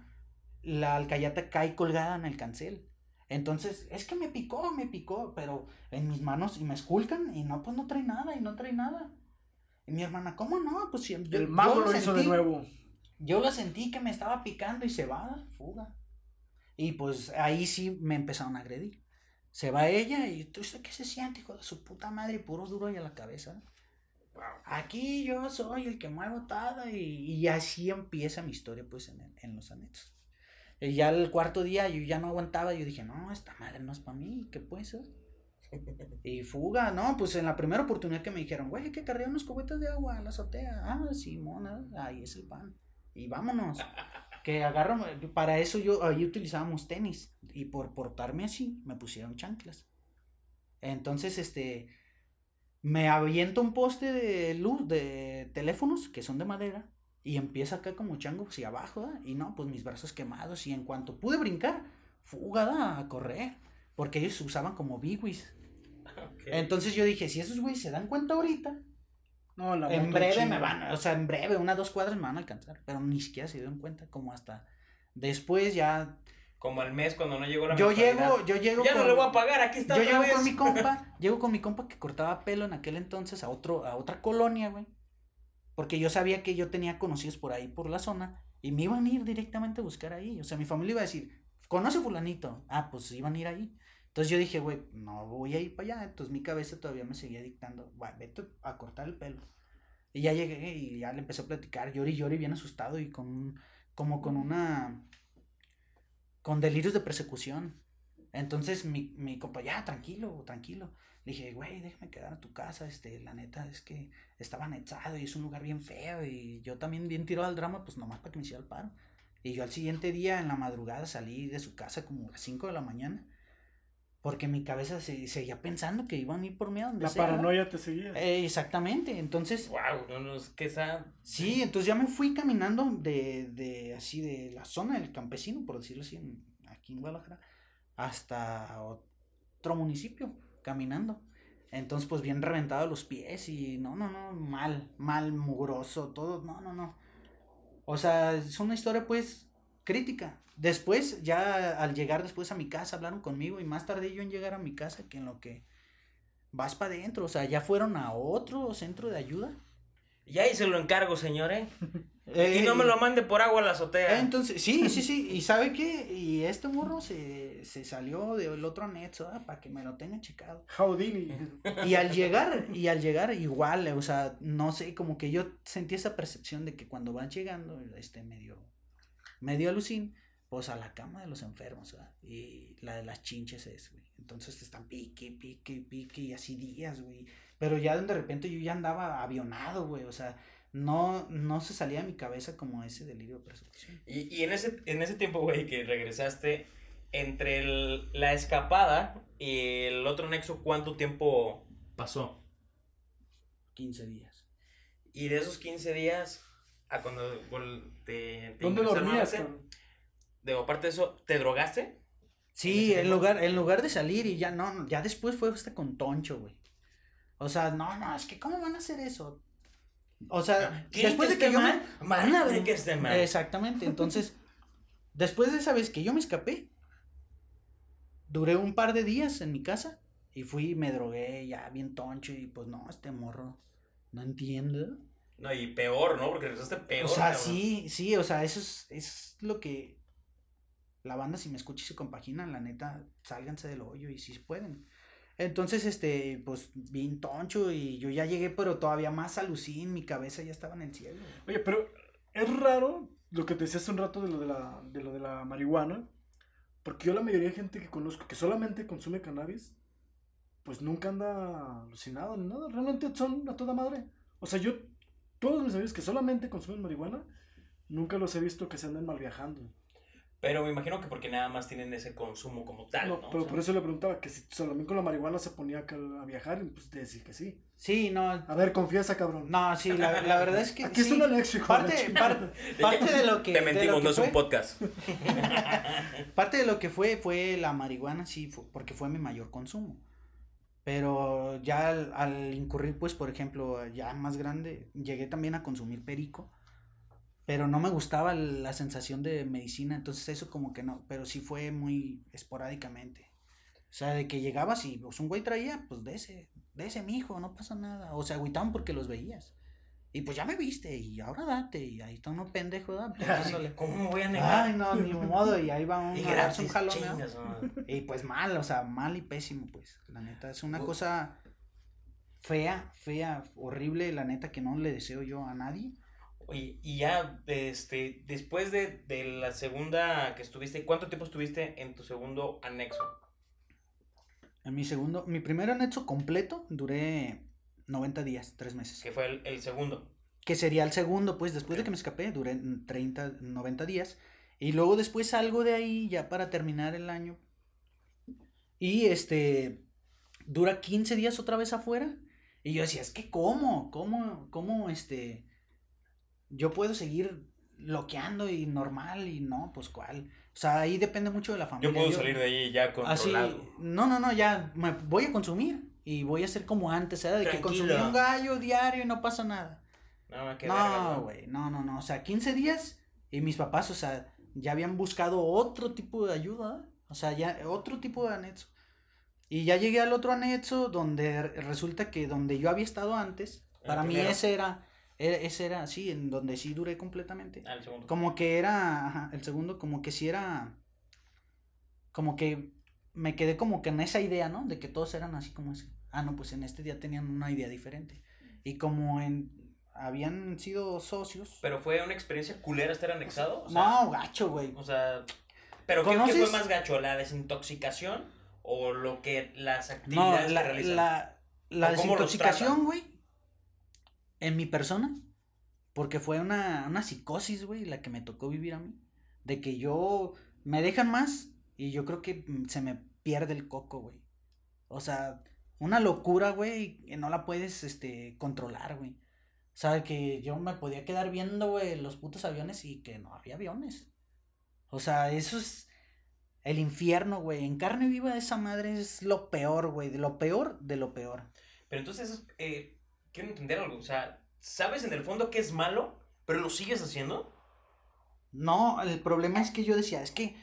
S3: la alcayata cae colgada en el cancel. Entonces, es que me picó, me picó, pero en mis manos y me esculcan y no, pues no trae nada y no trae nada. Y mi hermana, ¿cómo no? Pues siempre.
S2: El mago lo hizo de nuevo.
S3: Yo lo sentí que me estaba picando y se va, fuga. Y pues ahí sí me empezaron a agredir. Se va ella y tú sabes qué se siente, hijo de su puta madre, puro duro y a la cabeza. Aquí yo soy el que muevo todo y, y así empieza mi historia pues en, en los anexos. Y ya el cuarto día yo ya no aguantaba, yo dije, no, esta madre no es para mí, ¿qué puede ser? Y fuga, no, pues en la primera oportunidad que me dijeron, güey, que cargar unos cubetas de agua en la azotea. Ah, sí, mona, ahí es el pan. Y vámonos. Que agarro, para eso yo, ahí utilizábamos tenis. Y por portarme así, me pusieron chanclas. Entonces, este, me aviento un poste de luz, de teléfonos, que son de madera. Y empieza acá como chango hacia abajo, Y no, pues mis brazos quemados. Y en cuanto pude brincar, fugada a correr. Porque ellos usaban como biguis. Entonces yo dije, si esos güeyes se dan cuenta ahorita, no, la en breve me van, o sea, en breve, unas dos cuadras me van a alcanzar. Pero ni siquiera se dieron cuenta, como hasta después ya.
S1: Como al mes cuando no llegó la
S3: Yo llego, yo llego.
S1: Ya no le voy a pagar, aquí está.
S3: Yo llego con mi compa, llego con mi compa que cortaba pelo en aquel entonces a otro, a otra colonia, güey. Porque yo sabía que yo tenía conocidos por ahí, por la zona, y me iban a ir directamente a buscar ahí. O sea, mi familia iba a decir, ¿conoce fulanito? Ah, pues iban a ir ahí. Entonces yo dije, güey, no voy a ir para allá. Entonces mi cabeza todavía me seguía dictando, vete a cortar el pelo. Y ya llegué y ya le empecé a platicar, llori llori, bien asustado y con, como con una, con delirios de persecución. Entonces mi, mi compa, ya, tranquilo, tranquilo. Le dije, güey, déjame quedar a tu casa, este, la neta es que estaba anexado y es un lugar bien feo y yo también bien tirado al drama, pues nomás para que me hiciera el paro. Y yo al siguiente día en la madrugada salí de su casa como a las 5 de la mañana. Porque mi cabeza se, seguía pensando que iban a ir por mí a donde
S2: La paranoia te seguía.
S3: Eh, exactamente, entonces...
S1: Wow, no, no, es que esa...
S3: Sí, entonces ya me fui caminando de, de así de la zona del campesino, por decirlo así, aquí en Guadalajara, hasta otro municipio caminando. Entonces, pues bien reventado los pies y no, no, no, mal, mal, mugroso, todo, no, no, no. O sea, es una historia pues crítica. Después, ya al llegar después a mi casa, hablaron conmigo y más tarde yo en llegar a mi casa que en lo que vas para adentro, o sea, ya fueron a otro centro de ayuda
S1: ya ahí se lo encargo, señor, ¿eh? y no me lo mande por agua a la azotea.
S3: Entonces, sí, sí, sí. ¿Y sabe qué? Y este morro se, se salió del otro anexo para que me lo tenga checado.
S2: Houdini.
S3: Y al llegar, y al llegar igual, o sea, no sé, como que yo sentí esa percepción de que cuando van llegando, este medio, medio alucín, pues a la cama de los enfermos, ¿verdad? Y la de las chinches es, güey. Entonces te están pique, pique, pique, y así días, güey. Pero ya de repente yo ya andaba avionado, güey. O sea, no, no se salía de mi cabeza como ese delirio de persecución.
S1: Y, y en, ese, en ese tiempo, güey, que regresaste, entre la escapada y el otro nexo, ¿cuánto tiempo pasó?
S3: 15 días.
S1: Y de esos 15 días, a cuando te,
S2: te ¿Dónde dormías?
S1: De aparte de eso, ¿te drogaste?
S3: Sí, en, lugar, en lugar de salir y ya no, ya después fue hasta con Toncho, güey. O sea, no, no, es que ¿cómo van a hacer eso? O sea,
S1: después de que yo mal, van a ver que esté mal.
S3: Exactamente, entonces, después de esa vez que yo me escapé, duré un par de días en mi casa y fui y me drogué ya bien toncho y pues no, este morro no entiende.
S1: No, y peor, ¿no? Porque regresaste peor.
S3: O sea, sí, sí, o sea, eso es, es lo que la banda si me escucha y se compagina, la neta, sálganse del hoyo y si pueden. Entonces, este, pues, bien toncho y yo ya llegué, pero todavía más alucín, mi cabeza ya estaba en el cielo.
S2: Oye, pero es raro lo que te decía hace un rato de lo de la, de lo de la marihuana, porque yo la mayoría de gente que conozco que solamente consume cannabis, pues nunca anda alucinado ni nada, realmente son a toda madre. O sea, yo, todos mis amigos que solamente consumen marihuana, nunca los he visto que se anden mal viajando.
S1: Pero me imagino que porque nada más tienen ese consumo como tal, ¿no?
S2: No, pero
S1: O sea,
S2: por eso le preguntaba que si Salomón con la marihuana se ponía a viajar, y pues te decía que sí.
S3: Sí, no.
S2: A ver, confiesa, cabrón.
S3: No, sí, la, la verdad es que.
S2: Aquí
S3: sí.
S2: es un anexo, hijo
S3: Parte, de lo que.
S1: Te mentimos, no es un podcast.
S3: Parte de lo que fue, fue la marihuana, sí, porque fue mi mayor consumo. Pero ya al, incurrir, pues, por ejemplo, ya más grande, llegué también a consumir perico. Pero no me gustaba la sensación de medicina, entonces eso como que no, pero sí fue muy esporádicamente. O sea, de que llegabas y pues, un güey traía, pues de ese, de ese mijo, no pasa nada. O sea, agüitaban porque los veías. Y pues ya me viste, y ahora date, y ahí está uno pendejo, ¿verdad? Pues, dándole.
S1: ¿Cómo me voy a negar?
S3: Ay, no, ni modo, y ahí va uno
S1: y
S3: a darse un jalón,
S1: chingas.
S3: Y pues mal, o sea, mal y pésimo, pues. La neta, es una
S1: Uf.
S3: cosa fea, fea, horrible, la neta, que no le deseo yo a nadie.
S1: Oye, y ya, este, después de, de la segunda que estuviste, ¿cuánto tiempo estuviste en tu segundo anexo?
S3: En mi segundo, mi primer anexo completo duré 90 días, tres meses.
S1: Que fue el, el segundo.
S3: Que sería el segundo, pues después de que me escapé, duré 30, 90 días. Y luego después salgo de ahí ya para terminar el año. Y este, dura 15 días otra vez afuera. Y yo decía, es que cómo, cómo, cómo este, yo puedo seguir bloqueando y normal y no, pues cuál. O sea, ahí depende mucho de la familia.
S1: Yo puedo salir de ahí ya
S3: Así,
S1: controlado.
S3: no, no, no, ya me voy a consumir y voy a ser como antes, ¿eh? De que consumí un gallo diario y no pasa nada.
S1: No, qué
S3: No, güey, no, no, no, o sea, 15 días y mis papás, o sea, ya habían buscado otro tipo de ayuda, o sea, ya otro tipo de anexo. Y ya llegué al otro anexo donde re- resulta que donde yo había estado antes,
S1: El
S3: para mí ese era, era- ese era, sí, en donde sí duré completamente.
S1: Ah, el segundo.
S3: Como que era, ajá, el segundo, como que sí era, como que me quedé como que en esa idea, ¿no? De que todos eran así como ese. Ah, no, pues en este día tenían una idea diferente. Y como en, habían sido socios.
S1: Pero fue una experiencia culera estar anexado. O sea,
S3: no, gacho, güey.
S1: O sea, pero ¿qué, qué fue más gacho? ¿La desintoxicación o lo que las
S3: No,
S1: actividades
S3: la,
S1: que realizan?
S3: la, la
S1: ¿O cómo los
S3: desintoxicación, güey, en mi persona, porque fue una, una psicosis, güey, la que me tocó vivir a mí, de que yo me dejan más y yo creo que mm, se me pierde el coco, güey. O sea, una locura, güey, que no la puedes, este, controlar, güey. O sea, que yo me podía quedar viendo, güey, los putos aviones y que no había aviones. O sea, eso es el infierno, güey. En carne viva esa madre es lo peor, güey. De lo peor de lo peor.
S1: Pero entonces, eh, quiero entender algo. O sea, ¿sabes en el fondo que es malo, pero lo sigues haciendo?
S3: No, el problema es que yo decía, es que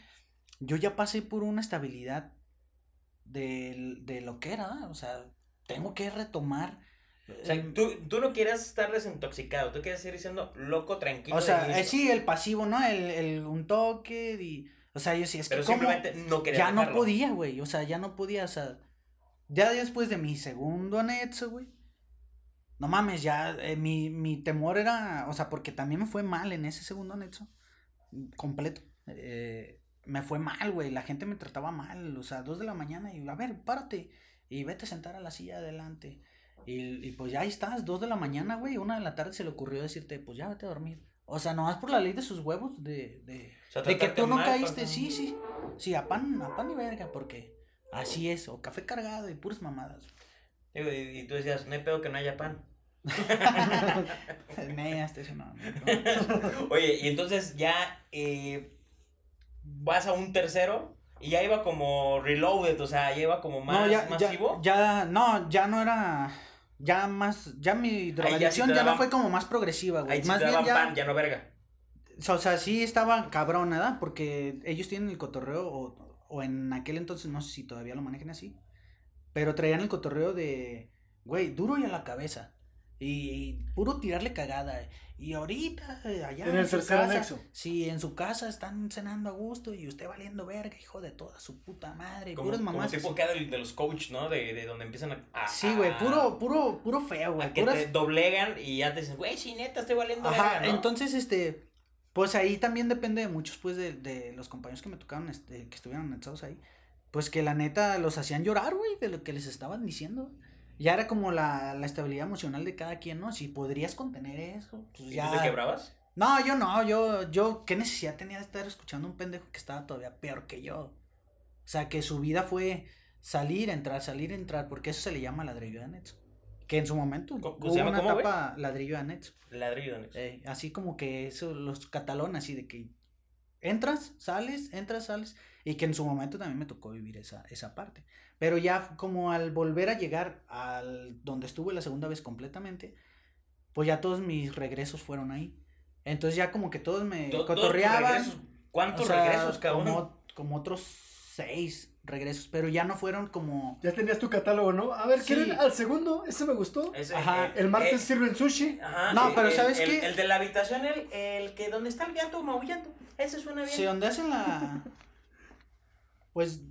S3: yo ya pasé por una estabilidad de, de lo que era. O sea, tengo que retomar.
S1: O sea,
S3: eh,
S1: tú, tú no quieres estar desintoxicado, tú quieres ir diciendo loco, tranquilo.
S3: o sea, eh, sí, el pasivo, ¿no? El, el un toque y... O sea, yo sí, es que
S1: Pero simplemente no querías
S3: ya no
S1: dejarlo.
S3: podía, güey. O sea, ya no podía, o sea. Ya después de mi segundo anexo, güey. No mames, ya eh, mi, mi temor era. O sea, porque también me fue mal en ese segundo anexo. Completo. Eh, me fue mal, güey. La gente me trataba mal. O sea, dos de la mañana y a ver, párate. Y vete a sentar a la silla de adelante. Y, y pues ya ahí estás, dos de la mañana, güey. Una de la tarde se le ocurrió decirte, pues ya vete a dormir. O sea, nomás por la ley de sus huevos de- de,
S1: O sea,
S3: de que tú no
S1: mal,
S3: caíste, sí, sí. Sí, a pan, a pan y verga, porque así es. O café cargado y puras mamadas.
S1: Digo, Y, y tú decías, no hay pedo que no haya pan. Oye, y entonces ya eh, vas a un tercero y ya iba como reloaded, o sea, ya iba como más
S3: no, ya, ya,
S1: masivo.
S3: ya, no, ya no era, ya más, ya mi drogadicción ya, no fue como más progresiva, güey.
S1: Ahí sí
S3: más
S1: te
S3: bien
S1: daban
S3: ya,
S1: pan, ya no verga.
S3: o sea, sí estaba cabrón, ¿verdad? Porque ellos tienen el cotorreo, o, o en aquel entonces, no sé si todavía lo manejan así, pero traían el cotorreo de, güey, duro y a la cabeza. Y puro tirarle cagada. Y ahorita, allá
S2: En el
S3: su
S2: tercer
S3: casa,
S2: anexo.
S3: Sí, en su casa están cenando a gusto y usted valiendo verga, hijo de toda su puta madre.
S1: Como,
S3: puras
S1: como
S3: mamás.
S1: tipo
S3: así.
S1: acá de, de los coach, ¿no? De, de donde empiezan a... a-
S3: Sí, güey, puro, puro, puro feo, güey.
S1: que
S3: puras-
S1: te doblegan y ya te dicen, güey, sí, neta, estoy valiendo
S3: Ajá,
S1: verga, ¿no?
S3: entonces, este, pues ahí también depende de muchos, pues, de, de los compañeros que me tocaron, este, que estuvieron anexados ahí. Pues que la neta los hacían llorar, güey, de lo que les estaban diciendo. Ya era como la, la estabilidad emocional de cada quien, ¿no? Si podrías contener eso, pues
S1: ¿Y
S3: ya.
S1: tú te quebrabas?
S3: No, yo no, yo, yo, ¿qué necesidad tenía de estar escuchando a un pendejo que estaba todavía peor que yo? O sea, que su vida fue salir, entrar, salir, entrar, porque eso se le llama ladrillo de anexo. Que en su momento
S1: ¿Cómo-
S3: hubo
S1: se llama
S3: una
S1: cómo,
S3: etapa ladrillo de anexo.
S1: Ladrillo. ¿no?
S3: Eh, así como que eso, los catalones, así de que entras, sales, entras, sales. Y que en su momento también me tocó vivir esa, esa parte. Pero ya como al volver a llegar al donde estuve la segunda vez completamente, pues ya todos mis regresos fueron ahí. Entonces ya como que todos me cotorreaban.
S1: ¿Cuántos
S3: o sea,
S1: regresos, cabrón?
S3: Como, como otros seis regresos, pero ya no fueron como...
S2: Ya tenías tu catálogo, ¿no? A ver,
S3: Sí.
S2: ¿quieren al segundo? Ese me gustó.
S1: Ese,
S3: Ajá.
S1: eh,
S2: El martes
S1: eh,
S2: sirven sushi.
S1: Ajá,
S3: No,
S1: eh,
S3: pero
S1: el-
S3: ¿sabes
S1: el,
S3: qué?
S1: El de la habitación, el, el que donde está el gato maullando. Ese suena bien.
S3: Sí, donde hacen la... Pues...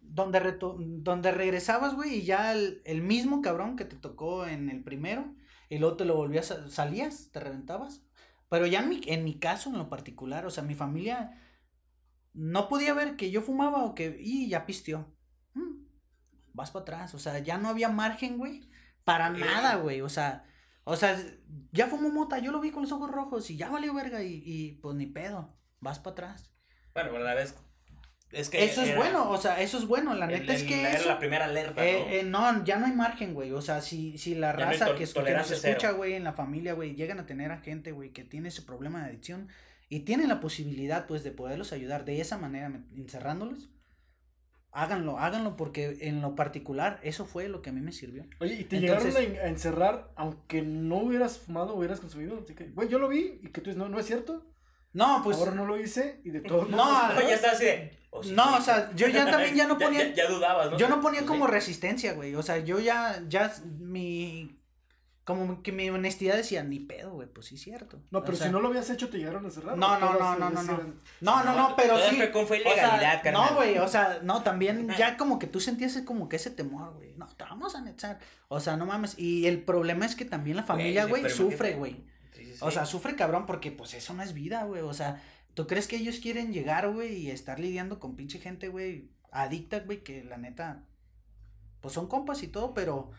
S3: Donde, reto- donde regresabas, güey, y ya el, el mismo cabrón que te tocó en el primero, y luego te lo volvías, a- salías, te reventabas. Pero ya en mi, en mi caso, en lo particular, o sea, mi familia no podía ver que yo fumaba o que, y ya pisteó. Mm, vas para atrás, o sea, ya no había margen, güey, para
S1: Eh.
S3: nada, güey, o sea, o sea, ya fumó mota, yo lo vi con los ojos rojos y ya valió verga y, y pues ni pedo, vas para atrás.
S1: Bueno, la vez. Es que.
S3: Eso es bueno, o sea, eso es bueno, la
S1: el-
S3: neta es
S1: el-
S3: que
S1: era
S3: eso...
S1: la primera alerta,
S3: Eh,
S1: ¿no?
S3: eh, no, ya no hay margen, güey. O sea, si, si la
S1: no
S3: raza
S1: tol-
S3: que, que nos escucha, güey, en la familia, güey, llegan a tener a gente, güey, que tiene ese problema de adicción y tienen la posibilidad, pues, de poderlos ayudar de esa manera, encerrándolos, háganlo, háganlo, porque en lo particular, eso fue lo que a mí me sirvió.
S2: Oye, y te
S3: Entonces-
S2: llegaron a, en- a encerrar aunque no hubieras fumado o hubieras consumido. Así que, güey, yo lo vi y que tú dices, no, no es cierto.
S3: No, pues.
S2: Ahora no lo hice y de todos
S3: No,
S1: ya está así de. oh, sí,
S3: No,
S1: sí.
S3: o sea, yo ya también ya no ponía-
S1: ya, ya dudabas, ¿no?
S3: Yo no ponía como resistencia, güey. O sea, yo ya, ya mi. Como que mi honestidad decía, ni pedo, güey, pues sí es cierto.
S2: No, pero
S3: O sea,
S2: si no lo habías hecho, te llegaron a encerrar.
S3: No,
S2: ¿o
S3: no, no, no, no, no. No, no, no, pero sí.
S1: fue con fe y
S3: o sea, no, güey, o sea, no, también ya como que tú sentías como que ese temor, güey. No, te vamos a anexar. O sea, no mames. Y el problema es que también la familia, güey, sufre, güey.
S1: Sí, sí,
S3: O sea, sufre cabrón porque pues eso no es vida, güey. O sea, ¿tú crees que ellos quieren llegar, güey, y estar lidiando con pinche gente, güey, adicta, güey, que la neta, pues son compas y todo, pero,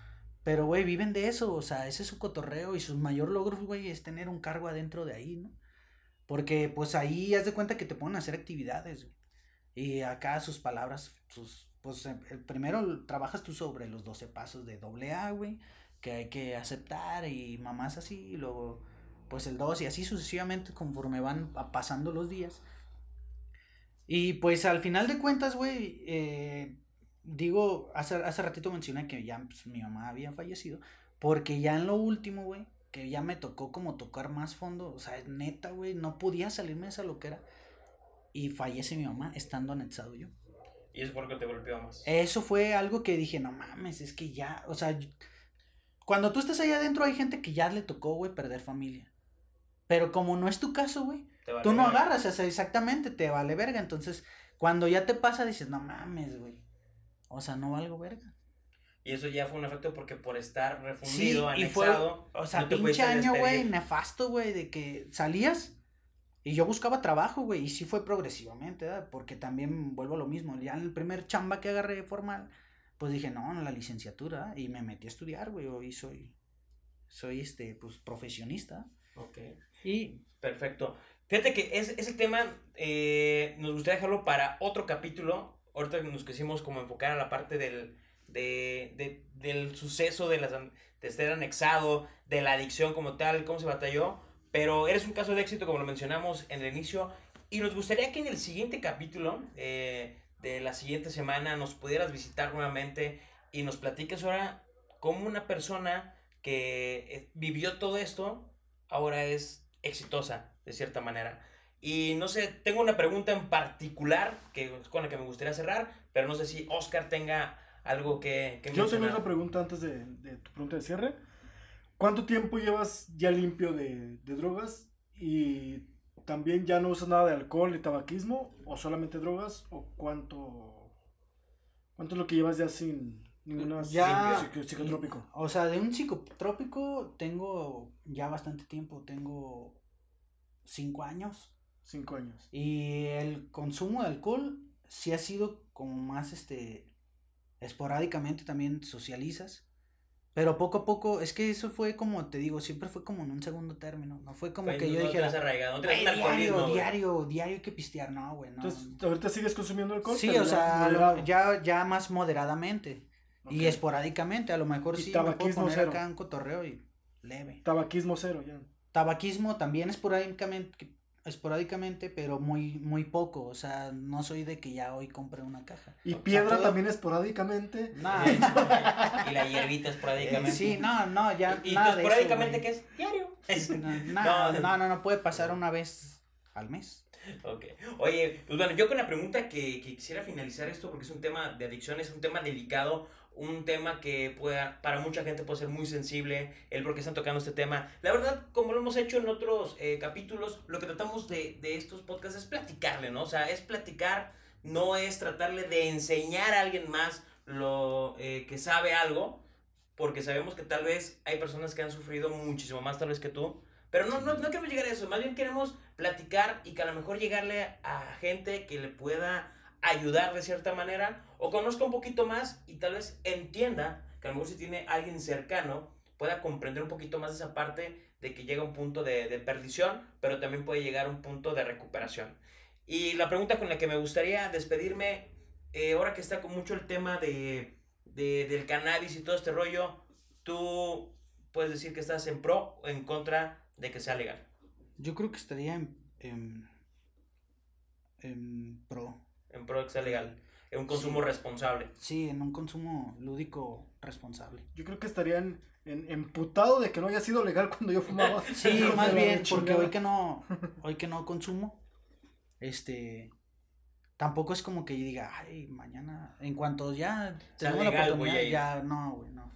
S3: pero, güey, viven de eso. O sea, ese es su cotorreo y su mayor logro, güey, es tener un cargo adentro de ahí, ¿no? Porque pues ahí haz de cuenta que te ponen a hacer actividades, güey. Y acá sus palabras, sus, pues em- primero trabajas tú sobre los 12 pasos de doble A, güey, que hay que aceptar y mamás así, y luego pues el 2 y así sucesivamente conforme van pasando los días. Y pues al final de cuentas, güey, eh, digo, hace, hace ratito mencioné que ya pues, mi mamá había fallecido, porque ya en lo último, güey, que ya me tocó como tocar más fondo, o sea, neta, güey, no podía salirme de esa loquera. Y fallece mi mamá estando anexado yo.
S1: Y eso fue lo que te golpeó más.
S3: Eso fue algo que dije, no mames, es que ya, o sea, cuando tú estás ahí adentro hay gente que ya le tocó, güey, perder familia. Pero como no es tu caso, güey,
S1: vale
S3: tú no
S1: verga.
S3: agarras, o sea, exactamente, te vale verga. Entonces, cuando ya te pasa, dices, no mames, güey. O sea, no valgo verga.
S1: Y eso ya fue un efecto porque por estar
S3: Sí,
S1: refundido,
S3: y fue,
S1: anexado.
S3: o sea,
S1: no te
S3: pinche año, güey, nefasto, güey, de que salías y yo buscaba trabajo, güey, y sí fue progresivamente, ¿verdad? Porque también vuelvo a lo mismo, ya en el primer chamba que agarré formal, pues dije, no, en la licenciatura, y me metí a estudiar, güey, hoy soy, soy, este, pues, profesionista.
S1: Ok.
S3: Y,
S1: Perfecto. Fíjate que es- ese tema eh, nos gustaría dejarlo para otro capítulo. Ahorita nos quisimos como enfocar a la parte del, de, de- del suceso de, las, de estar anexado, de la adicción como tal, cómo se batalló. Pero eres un caso de éxito, como lo mencionamos en el inicio. Y nos gustaría que en el siguiente capítulo eh, de la siguiente semana nos pudieras visitar nuevamente y nos platiques ahora cómo una persona que eh, vivió todo esto ahora es exitosa, de cierta manera. Y no sé, tengo una pregunta en particular que es con la que me gustaría cerrar, pero no sé si Oscar tenga algo que, que
S2: Yo tengo otra pregunta antes de, de tu pregunta de cierre. ¿Cuánto tiempo llevas ya limpio de, de drogas? Y también ya no usas nada de alcohol y tabaquismo, o solamente drogas, o cuánto, cuánto es lo que llevas ya sin ninguna
S3: Ya-
S2: psico- psicotrópico.
S3: o sea, de un psicotrópico tengo ya bastante tiempo, tengo cinco años.
S2: Cinco años.
S3: Y el consumo de alcohol sí ha sido como más este esporádicamente también socializas. Pero poco a poco, es que eso fue como, te digo, siempre fue como en un segundo término. No fue como
S1: Fue-
S3: que
S1: no
S3: yo
S1: te
S3: dijera,
S1: has arraigado, no te
S3: "Güey,
S1: un alcoholismo,
S3: diario,
S1: güey".
S3: diario, diario hay que pistear. No, güey, no.
S2: Entonces, ahorita sigues consumiendo alcohol.
S3: sí, o sea, lo- ya, ya más moderadamente. Y
S2: Ok.
S3: esporádicamente, a lo mejor
S2: Y
S3: sí me puedo
S2: tabaquismo
S3: poner
S2: cero.
S3: acá un cotorreo y leve.
S2: Tabaquismo cero, ya.
S3: Tabaquismo también esporádicamente, esporádicamente, pero muy, muy poco. O sea, no soy de que ya hoy compré una caja.
S2: Y
S3: O sea,
S2: piedra
S3: todo-
S2: también esporádicamente.
S3: No,
S1: y la hierbita esporádicamente.
S3: sí, no, no, ya.
S1: ¿Y, tú
S3: nada
S1: esporádicamente qué es? Diario.
S3: No,
S1: No.
S3: no, no, no, no puede pasar una vez al mes.
S1: Ok. Oye, pues bueno, yo con la pregunta que, que quisiera finalizar esto, porque es un tema de adicción, es un tema delicado, un tema que pueda, para mucha gente puede ser muy sensible, el por qué están tocando este tema. La verdad, como lo hemos hecho en otros eh, capítulos, lo que tratamos de, de estos podcasts es platicarle, ¿no? O sea, es platicar, no es tratarle de enseñar a alguien más lo eh, que sabe algo, porque sabemos que tal vez hay personas que han sufrido muchísimo más tal vez que tú, pero no, no, no queremos llegar a eso, más bien queremos platicar y que a lo mejor llegarle a gente que le pueda ayudar de cierta manera o conozca un poquito más y tal vez entienda que a lo mejor si tiene alguien cercano pueda comprender un poquito más esa parte de que llega un punto de, de perdición, pero también puede llegar a un punto de recuperación. Y la pregunta con la que me gustaría despedirme, eh, ahora que está con mucho el tema de, de- del cannabis y todo este rollo, tú puedes decir que estás en pro o en contra de que sea legal.
S3: Yo creo que estaría en, en, en pro.
S1: En pro de que sea legal. En un consumo
S3: Sí.
S1: responsable.
S3: Sí, en un consumo lúdico responsable.
S2: Yo creo que estarían en, emputado de que no haya sido legal cuando yo fumaba.
S3: Sí,
S2: de
S3: más bien, porque hoy que no, hoy que no consumo, este, tampoco es como que yo diga, ay, mañana, en cuanto ya tengo la oportunidad,
S1: voy a ir".
S3: ya, no, güey, no.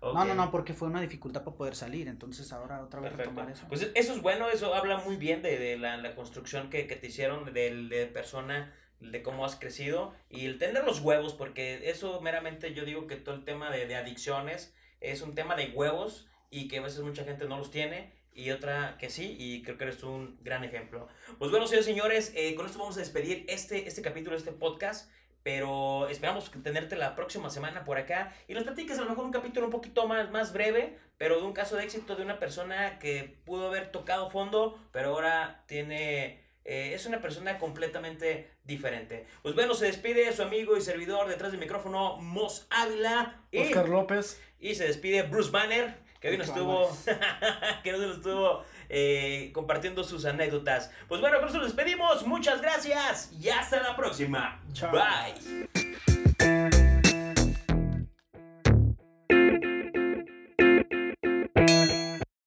S1: Ok.
S3: No, no, no, porque fue una dificultad para poder salir, entonces ahora otra vez
S1: Perfecto.
S3: retomar eso.
S1: Pues eso es bueno, eso habla muy bien de, de la, la construcción que, que te hicieron del- de, persona, de cómo has crecido y el tener los huevos, porque eso meramente yo digo que todo el tema de, de adicciones es un tema de huevos y que a veces mucha gente no los tiene y otra que sí y creo que eres un gran ejemplo. Pues bueno, señores señores, eh, con esto vamos a despedir este, este capítulo, este podcast. Pero esperamos tenerte la próxima semana por acá y nos platiques a lo mejor un capítulo un poquito más, más breve, pero de un caso de éxito de una persona que pudo haber tocado fondo, pero ahora tiene... eh, es una persona completamente diferente. Pues bueno, se despide su amigo y servidor detrás del micrófono, Mos Ávila. Y,
S2: Oscar López.
S1: y se despide Bruce Banner, que hoy nos estuvo, que hoy nos estuvo eh, compartiendo sus anécdotas. Pues bueno, con eso nos despedimos. Muchas gracias y hasta la próxima.
S2: Chao.
S1: Bye.